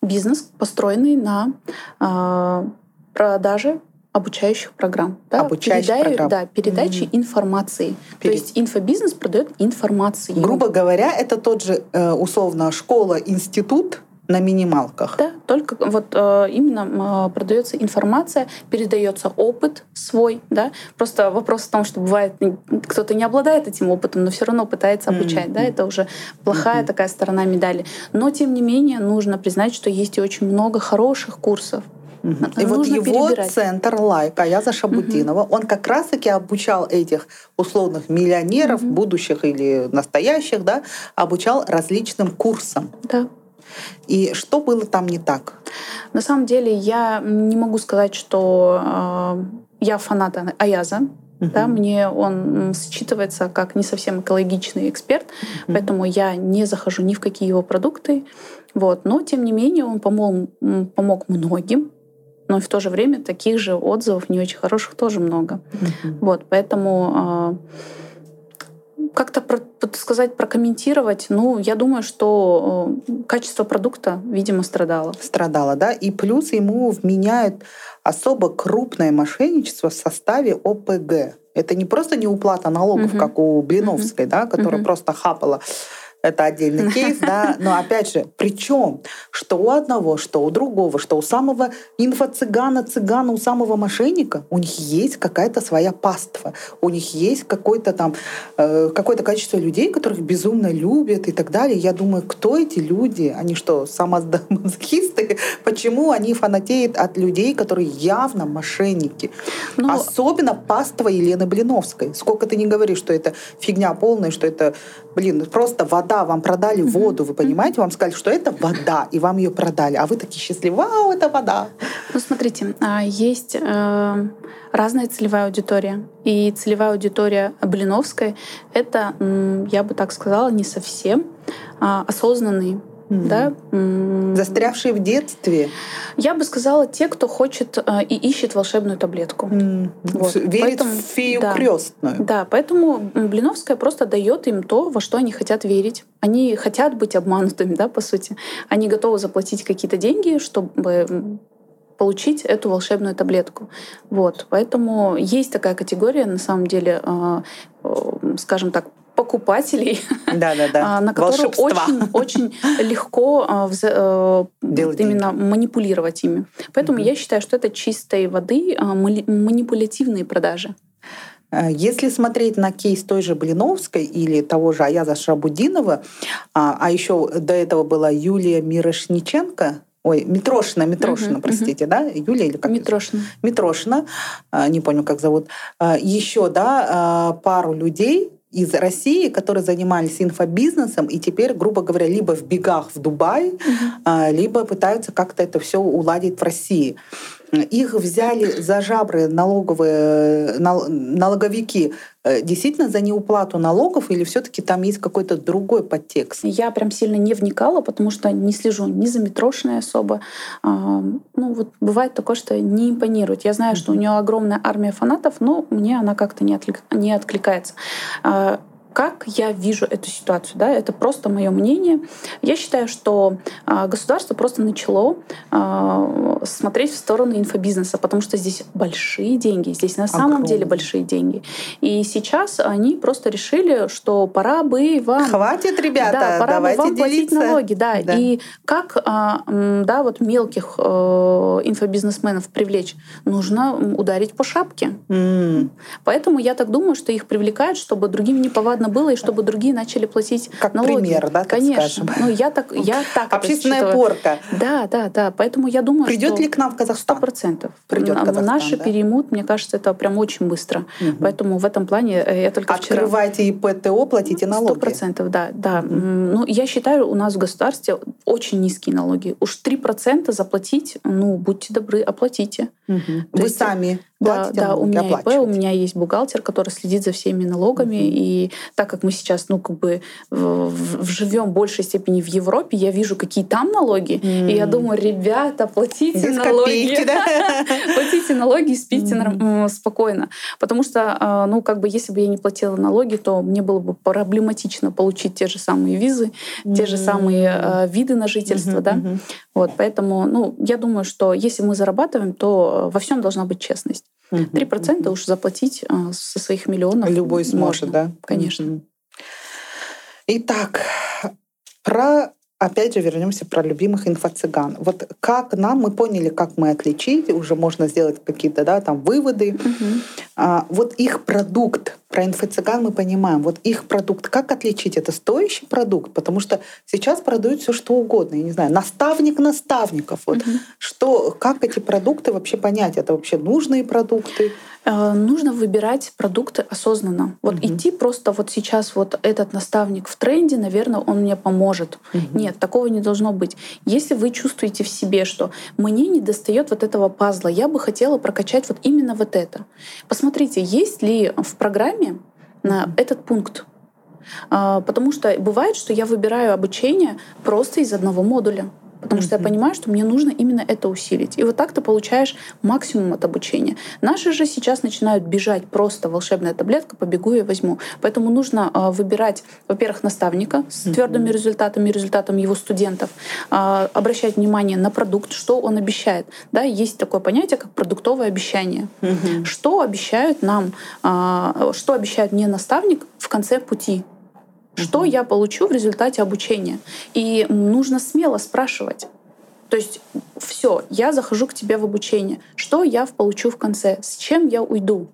бизнес, построенный на э, продаже обучающих программ. Да? Обучающих Передай, программ. Да, передачи mm-hmm. информации. Перед... То есть инфобизнес продает информацию. Грубо говоря, это тот же э, условно школа, институт, на минималках. Да, только вот э, именно э, продается информация, передается опыт свой, да. Просто вопрос в том, что бывает кто-то не обладает этим опытом, но все равно пытается обучать, mm-hmm. да. Это уже плохая mm-hmm. такая сторона медали. Но тем не менее нужно признать, что есть и очень много хороших курсов, И вот его перебирать. центр Лайк, Аяза Шабутинова, угу. он как раз-таки обучал этих условных миллионеров, угу. будущих или настоящих, да, обучал различным курсам. Да. И что было там не так? На самом деле я не могу сказать, что э, я фанат Аяза. Uh-huh. Да, мне он считывается как не совсем экологичный эксперт, uh-huh. поэтому я не захожу ни в какие его продукты. Вот. Но, тем не менее, он помог, помог многим но в то же время таких же отзывов не очень хороших тоже много. Mm-hmm. Вот, поэтому как-то про, сказать, прокомментировать, ну, я думаю, что э, качество продукта, видимо, страдало. Страдало, да. И плюс ему вменяют особо крупное мошенничество в составе ОПГ. Это не просто не уплата налогов, угу. как у Блиновской, угу. да, которая угу. просто хапала это отдельный кейс, да, но опять же, причем, что у одного, что у другого, что у самого инфо-цыгана, цыгана, у самого мошенника, у них есть какая-то своя паства, у них есть какое-то там, э, какое-то количество людей, которых безумно любят и так далее. Я думаю, кто эти люди? Они что, самозахисты? Почему они фанатеют от людей, которые явно мошенники? Ну, Особенно паства Елены Блиновской. Сколько ты не говоришь, что это фигня полная, что это, блин, просто вода вода, вам продали воду, вы понимаете, вам сказали, что это вода, и вам ее продали, а вы такие счастливые, вау, это вода. Ну, смотрите, а, есть э, разная целевая аудитория. И целевая аудитория Блиновской — это, я бы так сказала, не совсем а, осознанные Mm. Да? Застрявшие в детстве. Я бы сказала, те, кто хочет э, и ищет волшебную таблетку. Mm. Вот. Верит поэтому, в фею да, крестную. Да, поэтому Блиновская просто дает им то, во что они хотят верить. Они хотят быть обманутыми, да, по сути. Они готовы заплатить какие-то деньги, чтобы получить эту волшебную таблетку. Вот. Поэтому есть такая категория, на самом деле, э, э, скажем так, покупателей, да, да, да. на которую очень, очень легко а, э, именно манипулировать ими. Поэтому я считаю, что это чистой воды а, манипулятивные продажи. Э, если смотреть на кейс той же Блиновской или того же Аяза Шабудинова, а, а еще до этого была Юлия Мирошниченко, Ой, Митрошина, Митрошина, uh-huh, простите, uh-huh. да? Юлия или как? Митрошина. Митрошина, не помню, как зовут. Еще, да, пару людей, из России, которые занимались инфобизнесом и теперь, грубо говоря, либо в бегах в Дубай, mm-hmm. либо пытаются как-то это все уладить в России. Их взяли за жабры налоговые налоговики э, действительно за неуплату налогов или все-таки там есть какой-то другой подтекст? Я прям сильно не вникала, потому что не слежу ни за Митрошиной особо. А, ну вот бывает такое, что не импонирует. Я знаю, что у нее огромная армия фанатов, но мне она как-то не, отклик... не откликается. Как я вижу эту ситуацию, да, это просто мое мнение. Я считаю, что а, государство просто начало а, смотреть в сторону инфобизнеса, потому что здесь большие деньги, здесь на самом Огромные. деле большие деньги. И сейчас они просто решили, что пора бы вам... Хватит, ребята, да, пора давайте бы вам делиться. платить налоги. Да. да. И как а, да, вот мелких э, инфобизнесменов привлечь? Нужно ударить по шапке. Mm. Поэтому я так думаю, что их привлекают, чтобы другим неповадно понятно было, и чтобы другие начали платить как налоги. пример, да, так Конечно. скажем. Ну, я так, я так Общественная порка. Да, да, да. Поэтому я думаю, Придет что... ли к нам в Казахстан? Сто процентов. Придет Казахстан, Наши да? переймут, мне кажется, это прям очень быстро. Угу. Поэтому в этом плане э, я только вчера... Открывайте ИПТО, платите налоги. Сто процентов, да. да. Угу. Ну, я считаю, у нас в государстве очень низкие налоги. Уж три процента заплатить, ну, будьте добры, оплатите. Угу. Вы есть... сами да, да, у меня ИП, у меня есть бухгалтер, который следит за всеми налогами. Mm-hmm. И так как мы сейчас, ну, как бы в, в, живем в большей степени в Европе, я вижу, какие там налоги. Mm-hmm. И я думаю, ребята, платите Без налоги. Копейки, да? платите налоги и спите mm-hmm. спокойно. Потому что, а, ну, как бы, если бы я не платила налоги, то мне было бы проблематично получить те же самые визы, mm-hmm. те же самые э, виды на жительство, mm-hmm. да. Вот, поэтому, ну, я думаю, что если мы зарабатываем, то во всем должна быть честность. Три процента уж заплатить а, со своих миллионов. Любой сможет, можно, да? Конечно. Итак, про опять же вернемся про любимых инфо-цыган. Вот как нам, мы поняли, как мы отличить, уже можно сделать какие-то да, там выводы. Угу. А, вот их продукт, про инфо-цыган мы понимаем, вот их продукт, как отличить? Это стоящий продукт? Потому что сейчас продают все что угодно. Я не знаю, наставник наставников. Вот угу. что, как эти продукты вообще понять? Это вообще нужные продукты? Э, нужно выбирать продукты осознанно. Вот угу. идти просто вот сейчас вот этот наставник в тренде, наверное, он мне поможет. Угу. Нет, такого не должно быть. Если вы чувствуете в себе, что мне не достает вот этого пазла, я бы хотела прокачать вот именно вот это. Посмотрите, есть ли в программе на этот пункт. А, потому что бывает, что я выбираю обучение просто из одного модуля потому что я понимаю, что мне нужно именно это усилить. И вот так ты получаешь максимум от обучения. Наши же сейчас начинают бежать просто волшебная таблетка, побегу и возьму. Поэтому нужно э, выбирать, во-первых, наставника с твердыми результатами, результатом его студентов, э, обращать внимание на продукт, что он обещает. Да, есть такое понятие, как продуктовое обещание. Что обещают нам, э, что обещает мне наставник в конце пути? Что я получу в результате обучения? И нужно смело спрашивать. То есть все, я захожу к тебе в обучение. Что я получу в конце? С чем я уйду?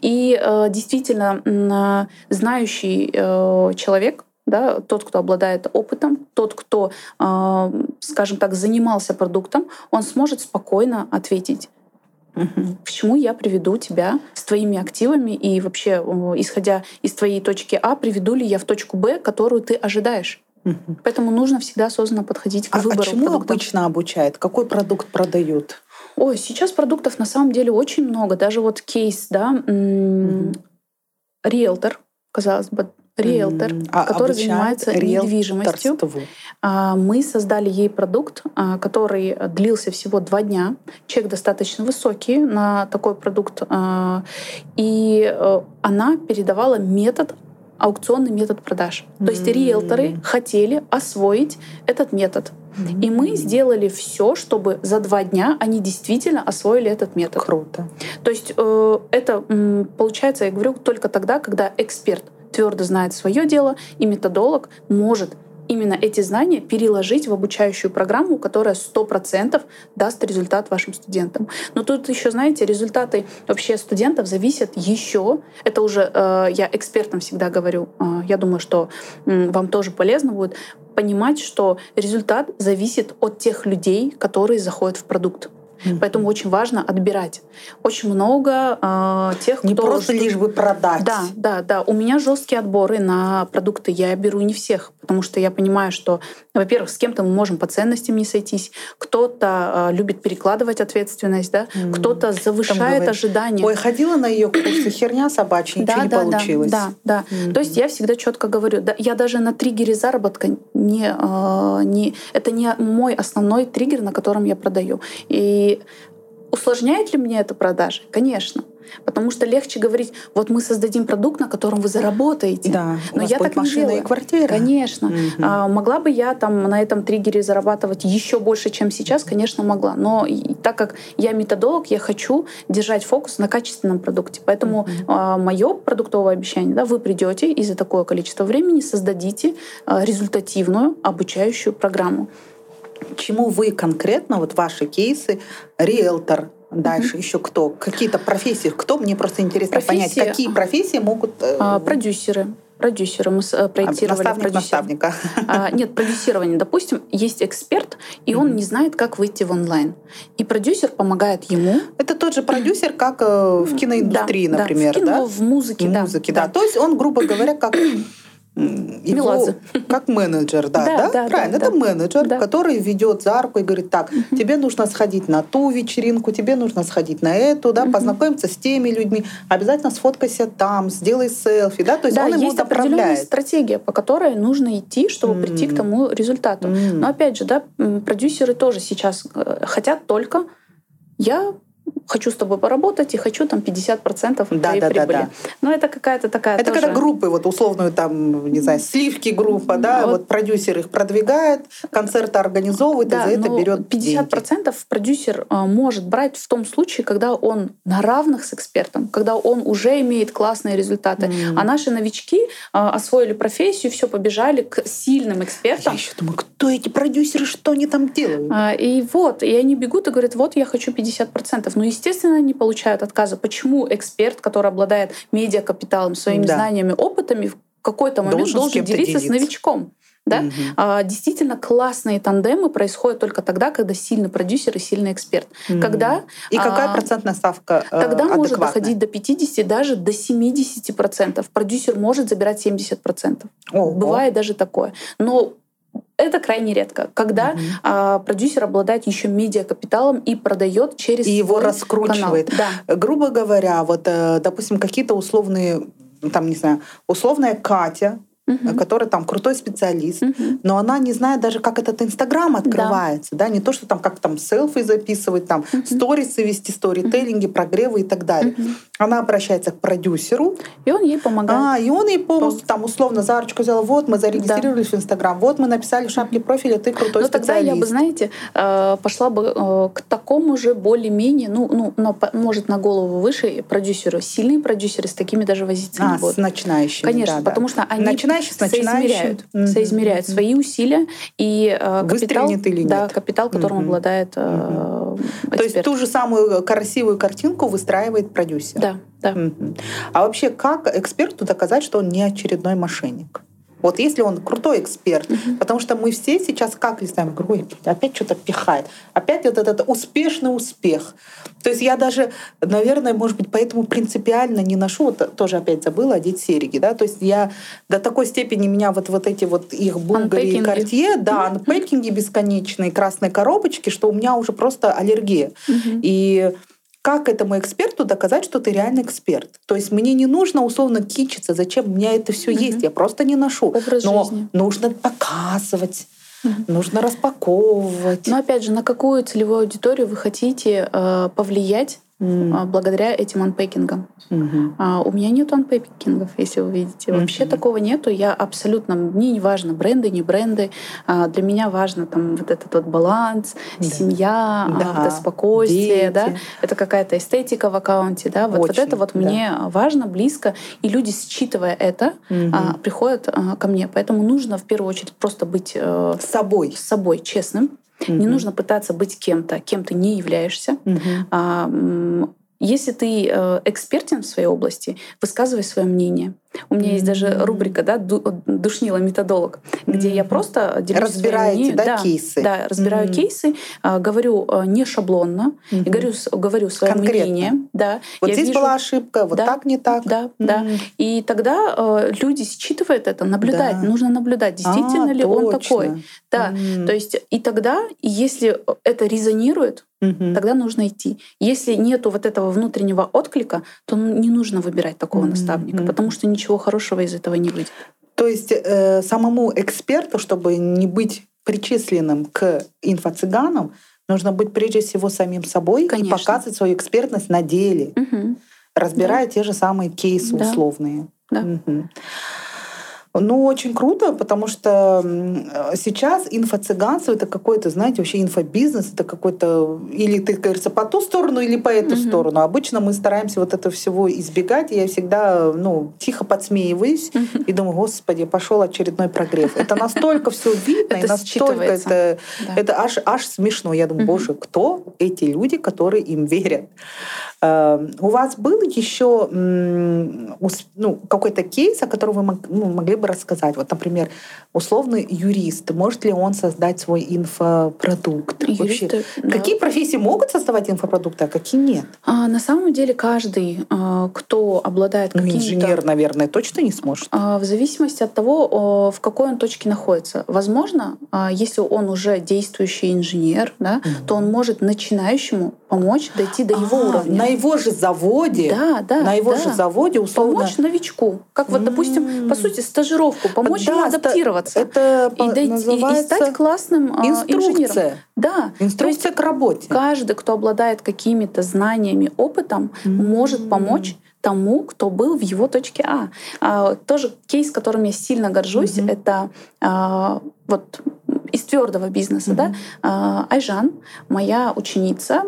И э, действительно, э, знающий э, человек, да, тот, кто обладает опытом, тот, кто, э, скажем так, занимался продуктом, он сможет спокойно ответить. Мгм. К чему я приведу тебя с твоими активами и вообще, исходя из твоей точки А, приведу ли я в точку Б, которую ты ожидаешь? Поэтому нужно всегда осознанно подходить к А, а выбору чему продукта. обычно обучают? Какой продукт продают? Ой, сейчас продуктов на самом деле очень много. Даже вот кейс, да, риэлтор, казалось бы, риэлтор, а который занимается недвижимостью. А, Мы создали ей продукт, а, который длился всего два дня. Чек достаточно высокий на такой продукт. И э, она передавала метод аукционный метод продаж. То есть риэлторы хотели освоить этот метод. И мы сделали все, чтобы за два дня они действительно освоили этот метод. Круто. То есть э, это получается, я говорю, только тогда, когда эксперт твердо знает свое дело, и методолог может именно эти знания переложить в обучающую программу, которая 100% даст результат вашим студентам. Но тут еще, знаете, результаты вообще студентов зависят еще. Это уже э, я экспертам всегда говорю. э, я думаю, что м, вам тоже полезно будет понимать, что результат зависит от тех людей, которые заходят в продукт. Мгм. Поэтому очень важно отбирать. Очень много э, тех, Не кто просто что- лишь бы продать. да, да, да. У меня жесткие отборы на продукты. Я беру не всех, потому что я понимаю, что, во-первых, с кем-то мы можем по ценностям не сойтись, кто-то э, любит перекладывать ответственность, да, М. кто-то завышает говорит, ожидания. Ой, ходила на ее курсы, херня собачья, ничего не да, получилось. Да, да, да. То есть я всегда четко говорю, да, я даже на триггере заработка не, э, не, это не мой основной триггер, на котором я продаю. И усложняет ли мне это продажи? Конечно. Потому что легче говорить, вот мы создадим продукт, на котором вы заработаете. Да, Но я так не машина и делаю. квартира. Конечно. Мгм. А, могла бы я там на этом триггере зарабатывать еще больше, чем сейчас, конечно, могла. Но и так как я методолог, я хочу держать фокус на качественном продукте. Поэтому мое продуктовое обещание, да, вы придете и за такое количество времени создадите а, результативную обучающую программу. Чему вы конкретно, вот ваши кейсы, риэлтор, дальше еще кто? Какие-то профессии? Кто? Мне просто интересно понять, Профессии- какие профессии могут... э, А, продюсеры. Продюсеры. Мы э, проектировали наставник продюсера. наставника. А, нет, продюсирование. Допустим, есть эксперт, и он не знает, как выйти в онлайн. И продюсер помогает ему. Это тот же продюсер, как э, в киноиндустрии, Да, да, например, в кино, да? в музыке, В да, музыке, да. да. То есть он, грубо говоря, как его, Меладзе. как менеджер, да, Да, да, да, правильно, да, это да. менеджер, Да. который ведет за руку и говорит, так, тебе нужно сходить на ту вечеринку, тебе нужно сходить на эту, да, познакомиться с теми людьми, обязательно сфоткайся там, сделай селфи, да, то есть да, он ему есть определенная стратегия, по которой нужно идти, чтобы М. прийти к тому результату. М. Но опять же, да, продюсеры тоже сейчас э, хотят только я хочу с тобой поработать и хочу там 50% Да, твоей да, да, прибыли. да. Но это какая-то такая Это тоже... когда группы, вот условную там, не знаю, сливки группа, да, Вот. вот, продюсер их продвигает, концерты организовывает, и за это берет 50% продюсер а, может брать в том случае, когда он на равных с экспертом, когда он уже имеет классные результаты. М. А наши новички а, освоили профессию, все побежали к сильным Я экспертам. еще думаю, кто эти продюсеры, что они там делают? А, И вот, и они бегут и говорят, вот я хочу 50%. Но, естественно, они получают отказы. Почему эксперт, который обладает медиакапиталом, своими Да. знаниями, опытами, в какой-то момент Должен должен, кем-то делиться, с делиться. новичком? Да? Мгм. А, Действительно, классные тандемы происходят только тогда, когда сильный продюсер и сильный эксперт. Мгм. Когда И какая а, процентная ставка э, Тогда может адекватная? доходить до 50, даже до 70%. Продюсер может забирать 70%. Ого. Бывает даже такое. Но это крайне редко, когда Мгм. а, продюсер обладает еще медиакапиталом и продает через И его раскручивает. канал. Да. Грубо говоря, вот, э, допустим, какие-то условные, там, не знаю, условная Катя, угу. которая там крутой специалист, угу. но она не знает даже, как этот Инстаграм открывается, да. да, не то, что там как там селфи записывать, там угу. сторисы вести, сторителлинги, угу. прогревы и так далее. Угу. Она обращается к продюсеру. И он ей помогает. А, и он ей полностью там условно за ручку взял, вот мы зарегистрировались да. в Инстаграм, вот мы написали в шапке профиля, ты крутой Но специалист. тогда я бы, знаете, э, пошла бы э, к такому же более-менее, ну, ну, может, на голову выше продюсеру. Сильные продюсеры с такими даже возиться а, не будут. с начинающими, Конечно, да, потому да. что они Начинающий с соизмеряют, mm-hmm. соизмеряют свои усилия и э, капитал, или нет. да, капитал, которым mm-hmm. обладает э, mm-hmm. То есть ту же самую красивую картинку выстраивает продюсер. Да, да. Mm-hmm. А вообще, как эксперту доказать, что он не очередной мошенник? Вот если он крутой эксперт, uh-huh. потому что мы все сейчас как листаем, говорю, опять что-то пихает, опять вот этот успешный успех. То есть я даже, наверное, может быть, поэтому принципиально не ношу, вот тоже опять забыла одеть серьги, да, то есть я до такой степени меня вот, вот эти вот их Булгари и Картье, да, анпекинги бесконечные, красные коробочки, что у меня уже просто аллергия. Uh-huh. И как этому эксперту доказать, что ты реально эксперт? То есть мне не нужно условно кичиться, зачем у меня это все угу. есть, я просто не ношу. Образ Но жизни. нужно показывать. Нужно распаковывать. Но опять же, на какую целевую аудиторию вы хотите э, повлиять mm. благодаря этим анпекингам. Mm-hmm. А, у меня нет анпекингов, если вы видите. Вообще mm-hmm. такого нету. Я абсолютно мне не важно бренды, не бренды. А, для меня важно там вот этот вот баланс, да. семья, да. А, это спокойствие, Дети. да. Это какая-то эстетика в аккаунте, да. Вот, вот это вот да. мне важно, близко, и люди, считывая это, mm-hmm. а, приходят а, ко мне. Поэтому нужно в первую очередь просто быть э, собой, с собой честным Угу. Не нужно пытаться быть кем-то, кем ты не являешься. Угу. А, если ты э, экспертен в своей области, высказывай свое мнение. У меня mm-hmm. есть даже рубрика, да, душнила методолог, где mm-hmm. я просто делюсь разбираете, да, да, кейсы, да, разбираю mm-hmm. кейсы, э, говорю э, не шаблонно, mm-hmm. и говорю говорю свое Конкретно. мнение, да. Вот я здесь вижу, была ошибка, вот да, так не так, да, mm-hmm. да. И тогда э, люди считывают это, наблюдать, да. нужно наблюдать, действительно а, ли точно. он такой, да. Mm-hmm. То есть и тогда, если это резонирует Угу. Тогда нужно идти. Если нету вот этого внутреннего отклика, то не нужно выбирать такого угу. наставника, потому что ничего хорошего из этого не выйдет. То есть э, самому эксперту, чтобы не быть причисленным к инфо-цыганам, нужно быть прежде всего самим собой Конечно. и показывать свою экспертность на деле, угу. разбирая да. те же самые кейсы да. условные. Да. Угу. Ну, очень круто, потому что сейчас инфо-цыганство это какой-то, знаете, вообще инфобизнес, это какой-то, или ты, кажется, по ту сторону, или по эту mm-hmm. сторону. Обычно мы стараемся вот этого всего избегать, и я всегда, ну, тихо подсмеиваюсь mm-hmm. и думаю, господи, пошел очередной прогрев. Это настолько все видно, и настолько это, это аж, аж смешно. Я думаю, боже, кто эти люди, которые им верят? Эм, у вас был еще ну, какой-то кейс, о котором вы ну, могли бы рассказать? Вот, например, условный юрист, может ли он создать свой инфопродукт? Юристы, Вообще, да. Какие профессии могут создавать инфопродукты, а какие нет? А, на самом деле каждый, а, кто обладает ну, какими-то... Инженер, наверное, точно не сможет. А, в зависимости от того, в какой он точке находится. Возможно, а, если он уже действующий инженер, да, mm-hmm. то он может начинающему помочь дойти до его а, уровня. На его же заводе, да, да, на его да. же заводе условно... Помочь новичку. Как вот, допустим, по сути, стажировку, помочь да, ему адаптироваться. Это и, дойти, и стать классным инструкция. инженером. Да. Инструкция к работе. Каждый, кто обладает какими-то знаниями, опытом, mm-hmm. может помочь тому, кто был в его точке А. а тоже кейс, которым я сильно горжусь, mm-hmm. это а, вот из твердого бизнеса, mm-hmm. да, а, Айжан, моя ученица,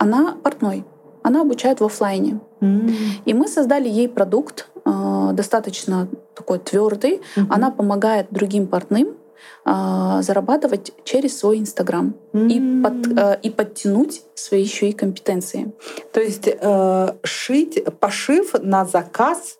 она портной, она обучает в офлайне. Mm-hmm. И мы создали ей продукт э, достаточно такой твердый. Mm-hmm. Она помогает другим портным э, зарабатывать через свой Инстаграм mm-hmm. и, под, э, и подтянуть свои еще и компетенции. То есть э, шить, пошив на заказ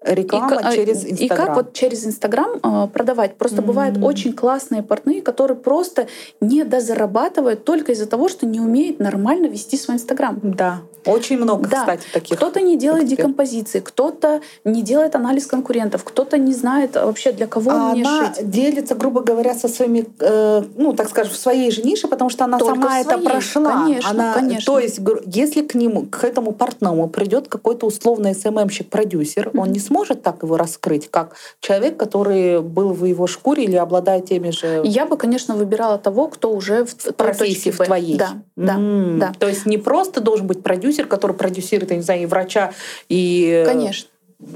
Реклама и, через Инстаграм. И как вот через Инстаграм э, продавать. Просто mm-hmm. бывают очень классные портные, которые просто не дозарабатывают только из-за того, что не умеют нормально вести свой Инстаграм. Да. Очень много, да. кстати, таких. Кто-то не делает эксперт. декомпозиции, кто-то не делает анализ конкурентов, кто-то не знает вообще для кого а мне она шить. делится, грубо говоря, со своими, э, ну, так скажем, в своей же нише, потому что она Только сама своей. это прошла. Конечно, она, конечно. То есть, если к нему, к этому партнеру придет какой-то условный СММщик-продюсер, mm-hmm. он не сможет так его раскрыть, как человек, который был в его шкуре или обладает теми же... Я бы, конечно, выбирала того, кто уже в профессии в твоей. Да, да, mm. да. То есть не просто должен быть продюсер, который продюсирует, я не знаю, и врача, и... Конечно.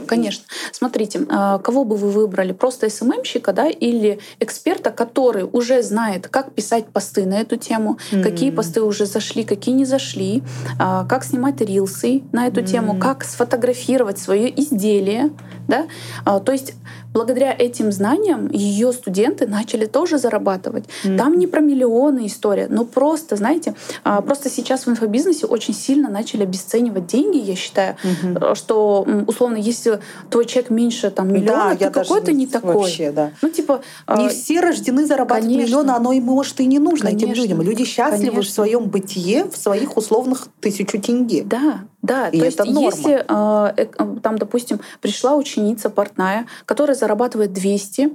Конечно. Смотрите, а, кого бы вы выбрали? Просто СММщика, да, или эксперта, который уже знает, как писать посты на эту тему, mm-hmm. какие посты уже зашли, какие не зашли, а, как снимать рилсы на эту mm-hmm. тему, как сфотографировать свое изделие, да. А, то есть благодаря этим знаниям ее студенты начали тоже зарабатывать. Mm-hmm. Там не про миллионы история, но просто, знаете, mm-hmm. просто сейчас в инфобизнесе очень сильно начали обесценивать деньги, я считаю, mm-hmm. что условно, если твой чек меньше там миллиона, да, то какой-то не такой. Вообще, да. Ну типа не а, все рождены зарабатывать конечно. миллион, оно им может и не нужно конечно. этим людям. Люди счастливы конечно. в своем бытие, в своих условных тысячу тенге. Да, да. И то это есть, норма. если э, там, допустим, пришла ученица портная, которая зарабатывает 200,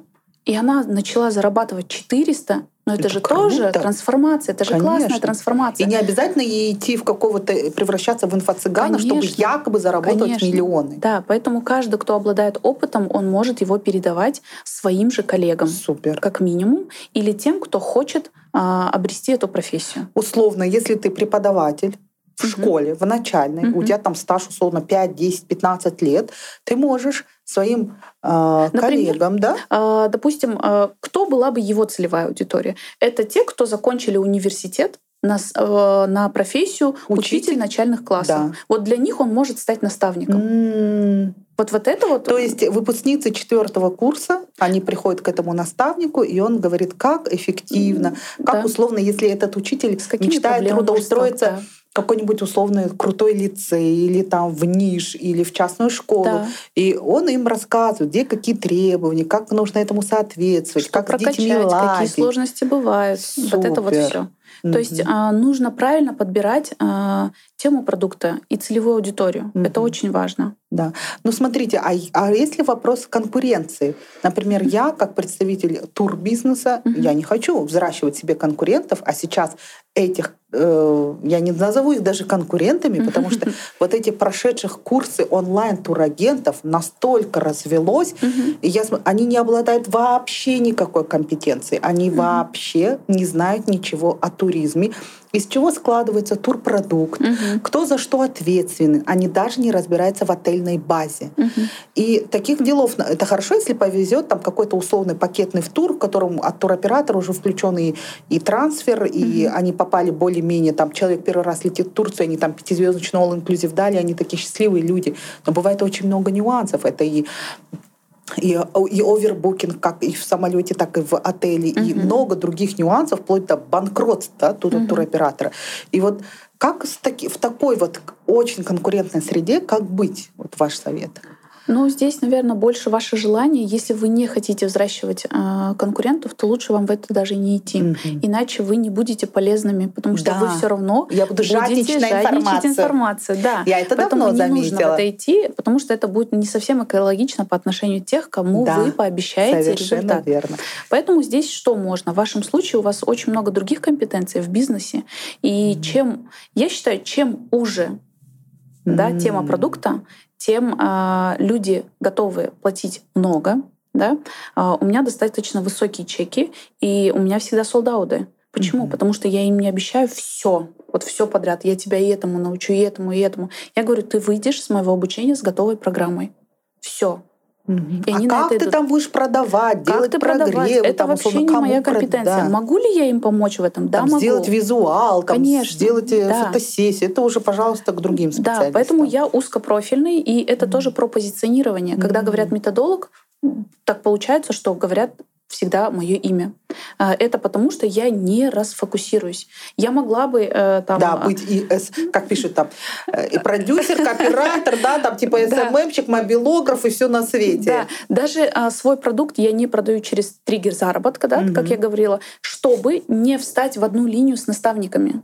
и она начала зарабатывать 400, но это, это же круто. тоже трансформация, это же Конечно. классная трансформация. И не обязательно ей идти в какого-то, превращаться в инфо-цыгана, чтобы якобы заработать Конечно. миллионы. Да, поэтому каждый, кто обладает опытом, он может его передавать своим же коллегам. Супер. Как минимум. Или тем, кто хочет а, обрести эту профессию. Условно, если ты преподаватель, в mm-hmm. школе, в начальной, mm-hmm. у тебя там стаж условно 5, 10, 15 лет, ты можешь своим э, Например, коллегам, да? Э, допустим, э, кто была бы его целевая аудитория? Это те, кто закончили университет, на, э, на профессию учитель, учитель начальных классов. Да. Вот для них он может стать наставником. Mm. Вот, вот это вот. То есть выпускницы четвертого курса, они приходят к этому наставнику, и он говорит, как эффективно, mm. как да. условно, если этот учитель С мечтает трудоустроиться. Да какой-нибудь условный крутой лицей или там в ниш или в частную школу. Да. И он им рассказывает, где какие требования, как нужно этому соответствовать, Что как прокачать, с детьми ладить. какие сложности бывают. Супер. Вот это вот все. Mm-hmm. То есть а, нужно правильно подбирать а, тему продукта и целевую аудиторию. Mm-hmm. Это очень важно. Да. Ну смотрите, а, а если вопрос конкуренции? Например, mm-hmm. я как представитель турбизнеса, mm-hmm. я не хочу взращивать себе конкурентов, а сейчас этих э, я не назову их даже конкурентами, потому что вот эти прошедших курсы онлайн турагентов настолько развелось, и я, они не обладают вообще никакой компетенцией, они вообще не знают ничего о туризме, из чего складывается турпродукт, угу. кто за что ответственен. Они даже не разбираются в отельной базе. Угу. И таких делов, это хорошо, если повезет, там какой-то условный пакетный в тур, в котором от туроператора уже включен и, и трансфер, угу. и они попали более-менее, там человек первый раз летит в Турцию, они там пятизвездочный all-inclusive дали, они такие счастливые люди. Но бывает очень много нюансов. Это и и, и овербукинг как и в самолете, так и в отеле, uh-huh. и много других нюансов, вплоть до банкротства тур, uh-huh. туроператора. И вот как в, таки, в такой вот очень конкурентной среде, как быть? Вот ваш совет. Ну, здесь, наверное, больше ваше желание. Если вы не хотите взращивать э, конкурентов, то лучше вам в это даже не идти. Mm-hmm. Иначе вы не будете полезными, потому что да. вы все равно Я буду жадничать информацию. информацию. Да. Я это Поэтому давно не заметила. нужно в это идти, потому что это будет не совсем экологично по отношению тех, кому да. вы пообещаете Совершенно результат. верно. Поэтому здесь что можно? В вашем случае у вас очень много других компетенций в бизнесе. И mm-hmm. чем, я считаю, чем уже да, тема продукта, тем э, люди готовы платить много. Да? Э, у меня достаточно высокие чеки, и у меня всегда солдауды. Почему? Mm-hmm. Потому что я им не обещаю все, вот все подряд. Я тебя и этому научу, и этому, и этому. Я говорю, ты выйдешь с моего обучения с готовой программой. Все. И а как ты идут. там будешь продавать, как делать ты прогревы? Это там, вообще условно, не моя компетенция. Да. Могу ли я им помочь в этом? Да, там, могу. Сделать визуал, там, Конечно, сделать э, да. фотосессию. Это уже, пожалуйста, к другим специалистам. Да, поэтому я узкопрофильный, и это mm тоже про позиционирование. Когда mm говорят методолог, так получается, что говорят всегда мое имя. А, это потому, что я не расфокусируюсь. Я могла бы э, там... Да, быть и, как пишут там, э, и продюсер, копирайтер, да, там типа СММщик, мобилограф и все на свете. Да, даже а, свой продукт я не продаю через триггер заработка, да, как я говорила, чтобы не встать в одну линию с наставниками.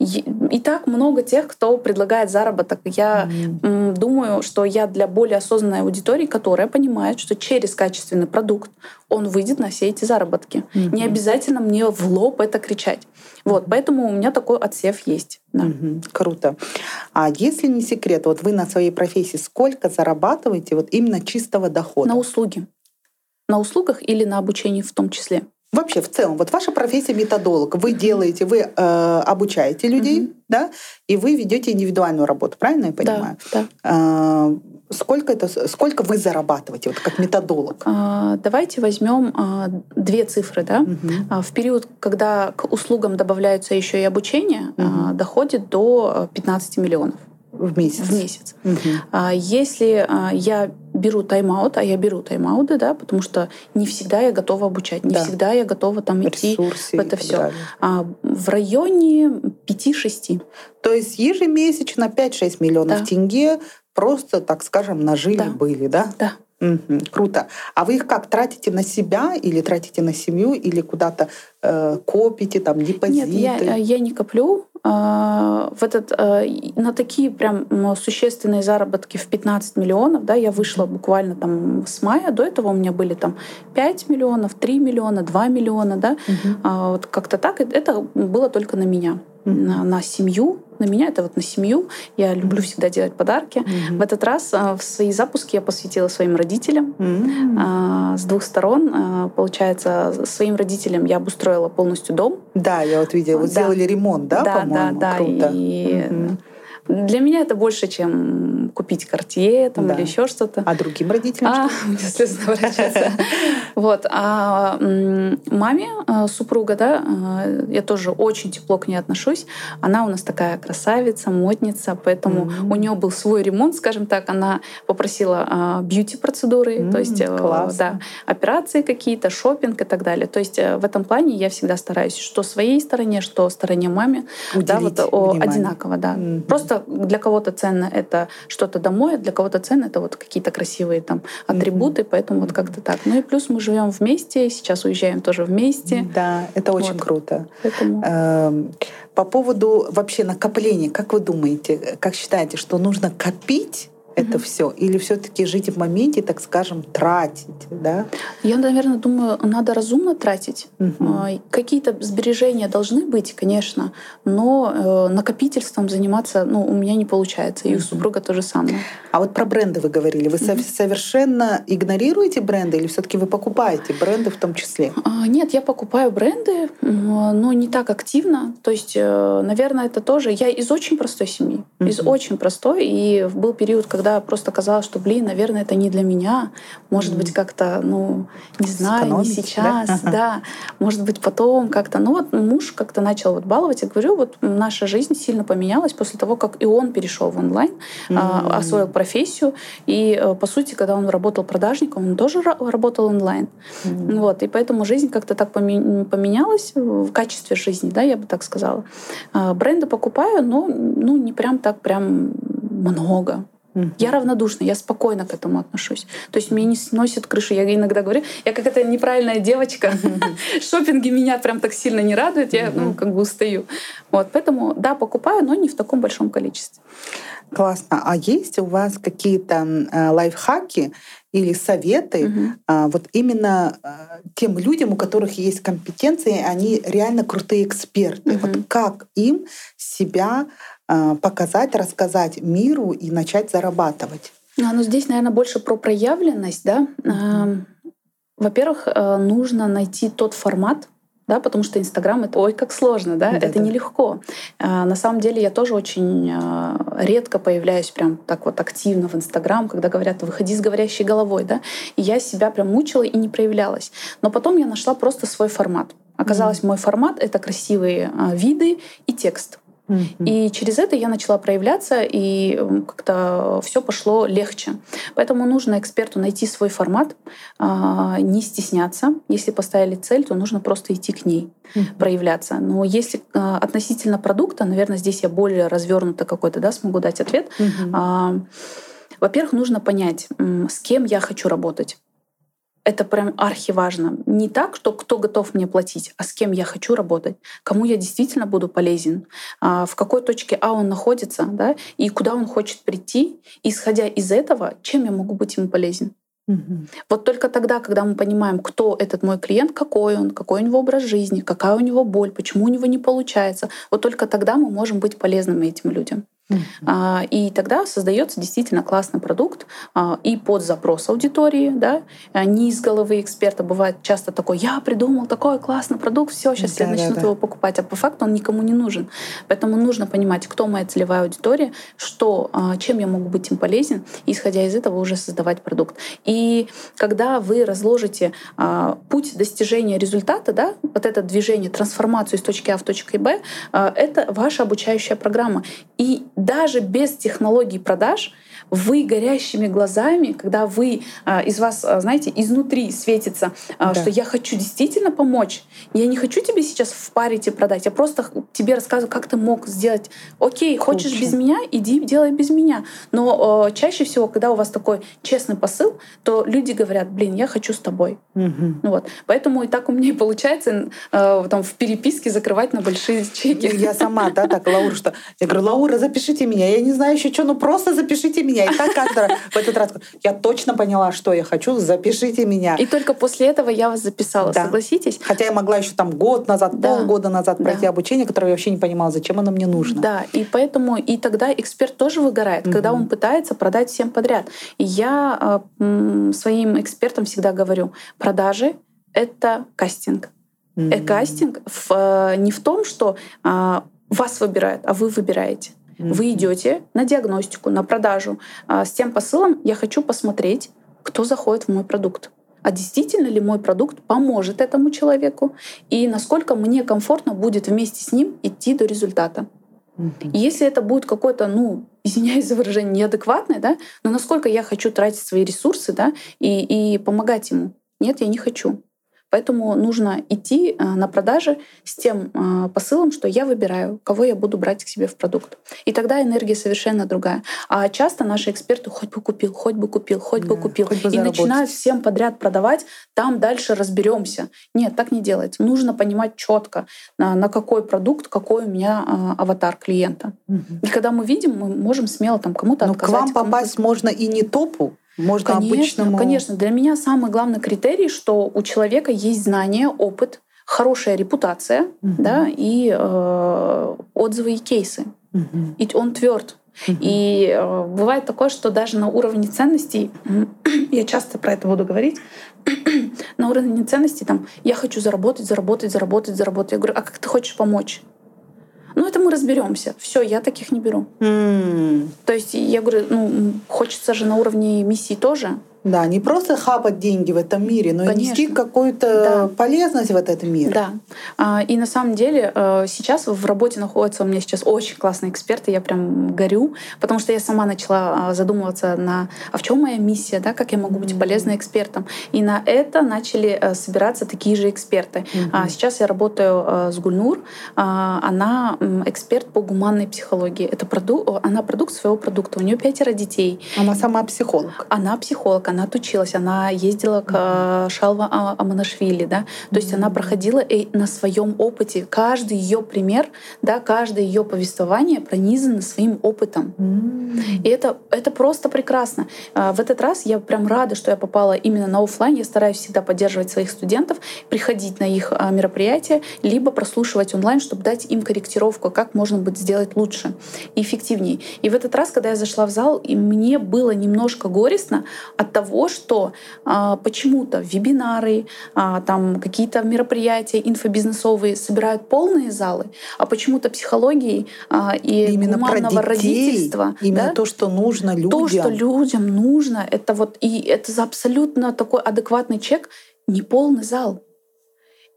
И так много тех, кто предлагает заработок. Я mm. думаю, что я для более осознанной аудитории, которая понимает, что через качественный продукт он выйдет на все эти заработки. Mm-hmm. Не обязательно мне в лоб это кричать. Вот, поэтому у меня такой отсев есть. Да. Угу, круто. А если не секрет, вот вы на своей профессии сколько зарабатываете вот именно чистого дохода? На услуги. На услугах или на обучении в том числе. Вообще, в целом, вот ваша профессия методолог, вы делаете, вы э, обучаете людей, mm-hmm. да, и вы ведете индивидуальную работу, правильно я понимаю? Да. да. Э, сколько это, сколько вы зарабатываете, вот как методолог? А, давайте возьмем а, две цифры, да. Mm-hmm. В период, когда к услугам добавляются еще и обучение, mm-hmm. доходит до 15 миллионов. В месяц. В месяц. Угу. Если я беру тайм-аут, а я беру тайм-ауты, да, потому что не всегда я готова обучать, не да. всегда я готова там идти Ресурсы в это все. А в районе 5-6. То есть ежемесячно 5-6 миллионов да. тенге просто, так скажем, нажили да. были, да? Да. Угу, круто. А вы их как тратите на себя или тратите на семью или куда-то э, копите там депозиты? Нет, я, я не коплю. Э, в этот э, на такие прям существенные заработки в 15 миллионов, да, я вышла буквально там с мая. До этого у меня были там 5 миллионов, 3 миллиона, 2 миллиона, да. Угу. А, вот как-то так. Это было только на меня на, на семью, на меня это вот на семью. Я люблю всегда делать подарки. Mm-hmm. В этот раз а, в свои запуски я посвятила своим родителям mm-hmm. с двух сторон. А, получается, своим родителям я обустроила полностью дом. Да, я вот видела, вы да. сделали ремонт, да, да по-моему? Да, да, Круто. И mm-hmm. Для меня это больше, чем купить картье там, да. или еще что-то. А другим родителям? А, слезы наворачиваются. Вот. А маме а, супруга, да, а, я тоже очень тепло к ней отношусь. Она у нас такая красавица, модница, поэтому у нее был свой ремонт, скажем так. Она попросила а, бьюти-процедуры, то есть э, да, операции какие-то, шопинг и так далее. То есть э, в этом плане я всегда стараюсь, что своей стороне, что стороне маме, да, вот, одинаково, да. Просто для кого-то ценно это что-то домой, а для кого-то ценно это вот какие-то красивые там атрибуты, mm-hmm. поэтому вот как-то так. Ну и плюс мы живем вместе, сейчас уезжаем тоже вместе. Да, это очень вот. круто. Поэтому... Эм, по поводу вообще накопления, как вы думаете, как считаете, что нужно копить это все? Или все-таки жить в моменте, так скажем, тратить? Да? Я, наверное, думаю, надо разумно тратить. Угу. Какие-то сбережения должны быть, конечно, но э, накопительством заниматься ну, у меня не получается. И у супруга то же самое. А вот про бренды вы говорили. Вы угу. совершенно игнорируете бренды или все-таки вы покупаете бренды в том числе? А, нет, я покупаю бренды, но не так активно. То есть, э, наверное, это тоже. Я из очень простой семьи. Угу. Из очень простой. И был период, когда когда просто казалось, что, блин, наверное, это не для меня. Может mm-hmm. быть, как-то, ну, не знаю, Сэкономить, не сейчас, да? да. Может быть, потом как-то. Ну вот муж как-то начал вот баловать. Я говорю, вот наша жизнь сильно поменялась после того, как и он перешел в онлайн, mm-hmm. освоил профессию. И, э, по сути, когда он работал продажником, он тоже работал онлайн. Mm-hmm. Вот, и поэтому жизнь как-то так поменялась в качестве жизни, да, я бы так сказала. А, бренды покупаю, но ну, не прям так прям много. Я равнодушна, я спокойно к этому отношусь. То есть мне не сносит крышу. Я иногда говорю, я как эта неправильная девочка. Шопинги меня прям так сильно не радуют, я ну, как бы устаю. Вот, поэтому, да, покупаю, но не в таком большом количестве. Классно. А есть у вас какие-то э, лайфхаки или советы угу. э, вот именно э, тем людям, у которых есть компетенции, они реально крутые эксперты. Угу. Вот как им себя а, показать, рассказать миру и начать зарабатывать. А, ну, здесь, наверное, больше про проявленность, да. Mm-hmm. Во-первых, э, нужно найти тот формат, да, потому что Инстаграм это ой, как сложно, да, да это да. нелегко. А, на самом деле я тоже очень редко появляюсь прям так вот активно в Инстаграм, когда говорят, выходи с говорящей головой, да, и я себя прям мучила и не проявлялась. Но потом я нашла просто свой формат. Оказалось, mm-hmm. мой формат это красивые виды и текст. И через это я начала проявляться, и как-то все пошло легче. Поэтому нужно эксперту найти свой формат, а, не стесняться. Если поставили цель, то нужно просто идти к ней, проявляться. Но если а, относительно продукта, наверное, здесь я более развернуто какой-то да, смогу дать ответ. А, во-первых, нужно понять, с кем я хочу работать Это прям архиважно. Не так, что кто готов мне платить, а с кем я хочу работать, кому я действительно буду полезен, а, в какой точке А он находится, да, и куда он хочет прийти. исходя из этого, чем я могу быть ему полезен. Угу. Вот только тогда, когда мы понимаем, кто этот мой клиент, какой он, какой у него образ жизни, какая у него боль, почему у него не получается, вот только тогда мы можем быть полезными этим людям. Uh-huh. И тогда создается действительно классный продукт а, и под запрос аудитории, да, а, не из головы эксперта. Бывает часто такой, я придумал такой классный продукт, все, сейчас да, все начнут да, его покупать, а по факту он никому не нужен. Поэтому нужно понимать, кто моя целевая аудитория, что, чем я могу быть им полезен, и исходя из этого уже создавать продукт. И когда вы разложите путь достижения результата, да, вот это движение, трансформацию из точки А в точку Б, это ваша обучающая программа. И даже без технологий продаж вы горящими глазами, когда вы а, из вас, а, знаете, изнутри светится, а, да. что я хочу действительно помочь. Я не хочу тебе сейчас впарить и продать. Я просто тебе рассказываю, как ты мог сделать. Окей, Круче. хочешь без меня, иди делай без меня. Но э, чаще всего, когда у вас такой честный посыл, то люди говорят, блин, я хочу с тобой. Угу. Вот. Поэтому и так у меня и получается э, там, в переписке закрывать на большие чеки. Я сама, да, так, Лаура, что... Я говорю, Лаура, запишите меня. Я не знаю еще что, ну просто запишите меня. И так каждый в этот раз я точно поняла, что я хочу, запишите меня. И только после этого я вас записала, да. согласитесь? Хотя я могла еще там год назад, да. полгода назад пройти да. обучение, которое я вообще не понимала, зачем оно мне нужно. Да, и поэтому и тогда эксперт тоже выгорает, угу. когда он пытается продать всем подряд. И я э, своим экспертам всегда говорю, продажи — это кастинг. Mm-hmm. Э, кастинг в, э, не в том, что э, вас выбирают, а вы выбираете. Вы идете на диагностику, на продажу а, с тем посылом, я хочу посмотреть, кто заходит в мой продукт. А действительно ли мой продукт поможет этому человеку и насколько мне комфортно будет вместе с ним идти до результата. И если это будет какой-то, ну, извиняюсь за выражение, неадекватный, да, но насколько я хочу тратить свои ресурсы, да, и, и помогать ему. Нет, я не хочу. Поэтому нужно идти э, на продажи с тем э, посылом, что я выбираю, кого я буду брать к себе в продукт. И тогда энергия совершенно другая. А часто наши эксперты хоть бы купил, хоть бы купил, хоть да, бы купил. Хоть бы и начинают всем подряд продавать, там дальше разберемся. Нет, так не делается. Нужно понимать четко, на, на какой продукт, какой у меня э, аватар клиента. Угу. И когда мы видим, мы можем смело там кому-то Но отказать. к вам попасть можно и не топу, можно конечно, обычному... Конечно. Для меня самый главный критерий, что у человека есть знания, опыт, хорошая репутация, угу. да, и э, отзывы и кейсы. Угу. И он тверд. Угу. И э, бывает такое, что даже на уровне ценностей, я часто про это буду говорить, на уровне ценностей там я хочу заработать, заработать, заработать, заработать. Я говорю, а как ты хочешь помочь? Ну, это мы разберемся. Все, я таких не беру. Mm. То есть я говорю, ну, хочется же на уровне миссии тоже. Да, не просто хапать деньги в этом мире, но Конечно. и нести какую-то да. полезность в этот мир. Да. А, и на самом деле э, сейчас в работе находятся у меня сейчас очень классные эксперты, я прям горю, потому что я сама начала а, задумываться на, а в чем моя миссия, да, как я могу быть полезной экспертом. И на это начали э, собираться такие же эксперты. Mm-hmm. Сейчас я работаю э, с Гульнур, она эксперт по гуманной психологии. Это продукт, она продукт своего продукта. У нее пятеро детей. Она сама психолог. Она психолог, она отучилась, она ездила к mm-hmm. Шалва а, Аманашвили, да, то mm-hmm. есть она проходила и на своем опыте. Каждый ее пример, да, каждое ее повествование пронизано своим опытом. Mm-hmm. И это, это просто прекрасно. А, в этот раз я прям рада, что я попала именно на офлайн. Я стараюсь всегда поддерживать своих студентов, приходить на их мероприятия, либо прослушивать онлайн, чтобы дать им корректировку, как можно будет сделать лучше и эффективнее. И в этот раз, когда я зашла в зал, и мне было немножко горестно от того, что а, почему-то вебинары, а, там какие-то мероприятия инфобизнесовые собирают полные залы, а почему-то психологии а, и именно про детей, родительства. Именно да? то, что нужно людям. То, что людям нужно, это вот и это за абсолютно такой адекватный чек, не полный зал.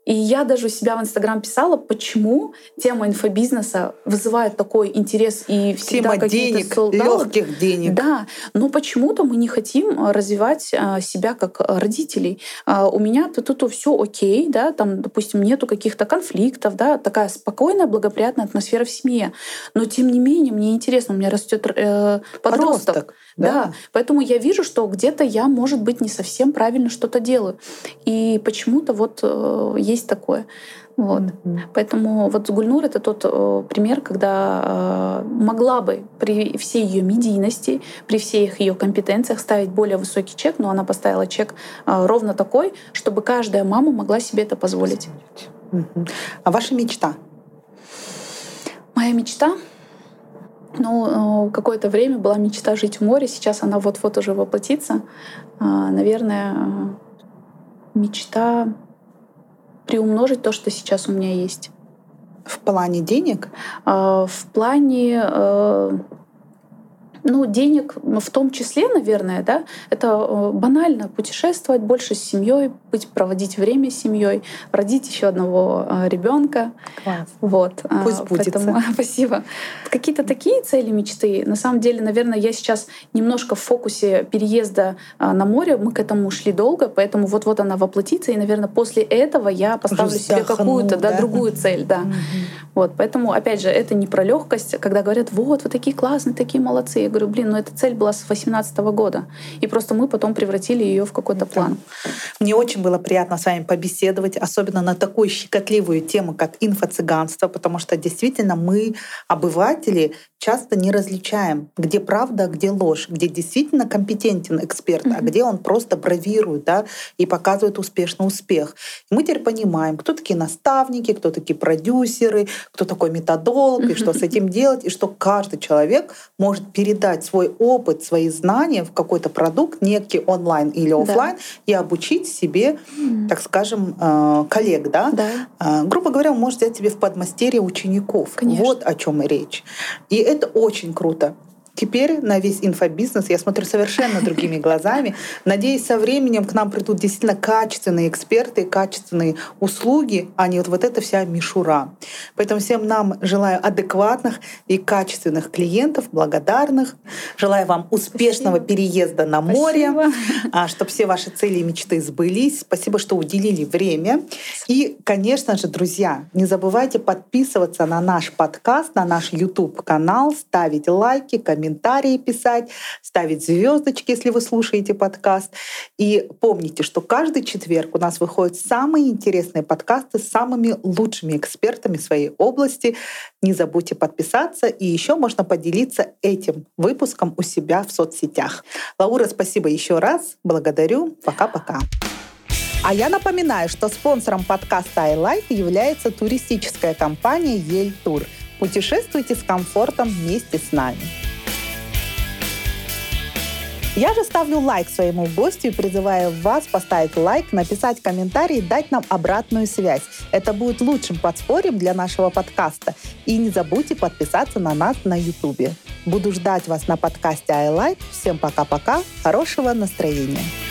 И я даже у себя в Инстаграм писала, почему тема инфобизнеса вызывает такой интерес и всегда тема денег, легких денег. Да, но почему-то мы не хотим развивать а, себя как родителей. А, у меня тут, тут все окей, да, там, допустим, нету каких-то конфликтов, да, такая спокойная, благоприятная атмосфера в семье. Но тем не менее мне интересно, у меня растет э, подросток. подросток. Да. да, поэтому я вижу, что где-то я, может быть, не совсем правильно что-то делаю. И почему-то вот э, есть такое. Вот. Mm-hmm. Поэтому вот Гульнур это тот э, пример, когда э, могла бы при всей ее медийности, при всех ее компетенциях ставить более высокий чек, но она поставила чек э, ровно такой, чтобы каждая мама могла себе это позволить. Mm-hmm. А ваша мечта? Моя мечта ну, э, какое-то время была мечта жить в море, сейчас она вот-вот уже воплотится. А, наверное, мечта приумножить то, что сейчас у меня есть. В плане денег? А, в плане э, ну, денег в том числе, наверное, да, это э, банально путешествовать больше с семьей, быть, проводить время с семьей, родить еще одного э, ребенка. Класс. Вот. А, Пусть будет. спасибо. Какие-то такие цели, мечты. На самом деле, наверное, я сейчас немножко в фокусе переезда а, на море. Мы к этому шли долго, поэтому вот-вот она воплотится, и, наверное, после этого я поставлю себе какую-то да? Да, другую цель, да. Угу. Вот, поэтому, опять же, это не про легкость, когда говорят, вот, вы такие классные, такие молодцы говорю, блин, ну эта цель была с 2018 года. И просто мы потом превратили ее в какой-то план. Мне очень было приятно с вами побеседовать, особенно на такую щекотливую тему, как инфо-цыганство, потому что действительно мы, обыватели, часто не различаем, где правда, а где ложь, где действительно компетентен эксперт, mm-hmm. а где он просто бравирует да, и показывает успешный успех. И мы теперь понимаем, кто такие наставники, кто такие продюсеры, кто такой методолог, mm-hmm. и что с этим делать, и что каждый человек может передать свой опыт, свои знания в какой-то продукт, некий онлайн или офлайн, да. и обучить себе, так скажем, э, коллег. Да? Да. Э, грубо говоря, он может взять тебе в подмастерье учеников. Конечно. Вот о чем и речь. И это очень круто. Теперь на весь инфобизнес я смотрю совершенно другими глазами. Надеюсь, со временем к нам придут действительно качественные эксперты, качественные услуги, а не вот, вот эта вся мишура. Поэтому всем нам желаю адекватных и качественных клиентов, благодарных. Желаю вам успешного Спасибо. переезда на море, а, чтобы все ваши цели и мечты сбылись. Спасибо, что уделили время. И, конечно же, друзья, не забывайте подписываться на наш подкаст, на наш YouTube-канал, ставить лайки, комментарии комментарии писать, ставить звездочки, если вы слушаете подкаст. И помните, что каждый четверг у нас выходят самые интересные подкасты с самыми лучшими экспертами своей области. Не забудьте подписаться, и еще можно поделиться этим выпуском у себя в соцсетях. Лаура, спасибо еще раз. Благодарю. Пока-пока. А я напоминаю, что спонсором подкаста iLife является туристическая компания Ель Тур. Путешествуйте с комфортом вместе с нами. Я же ставлю лайк своему гостю и призываю вас поставить лайк, написать комментарий и дать нам обратную связь. Это будет лучшим подспорьем для нашего подкаста. И не забудьте подписаться на нас на YouTube. Буду ждать вас на подкасте iLife. Всем пока-пока. Хорошего настроения.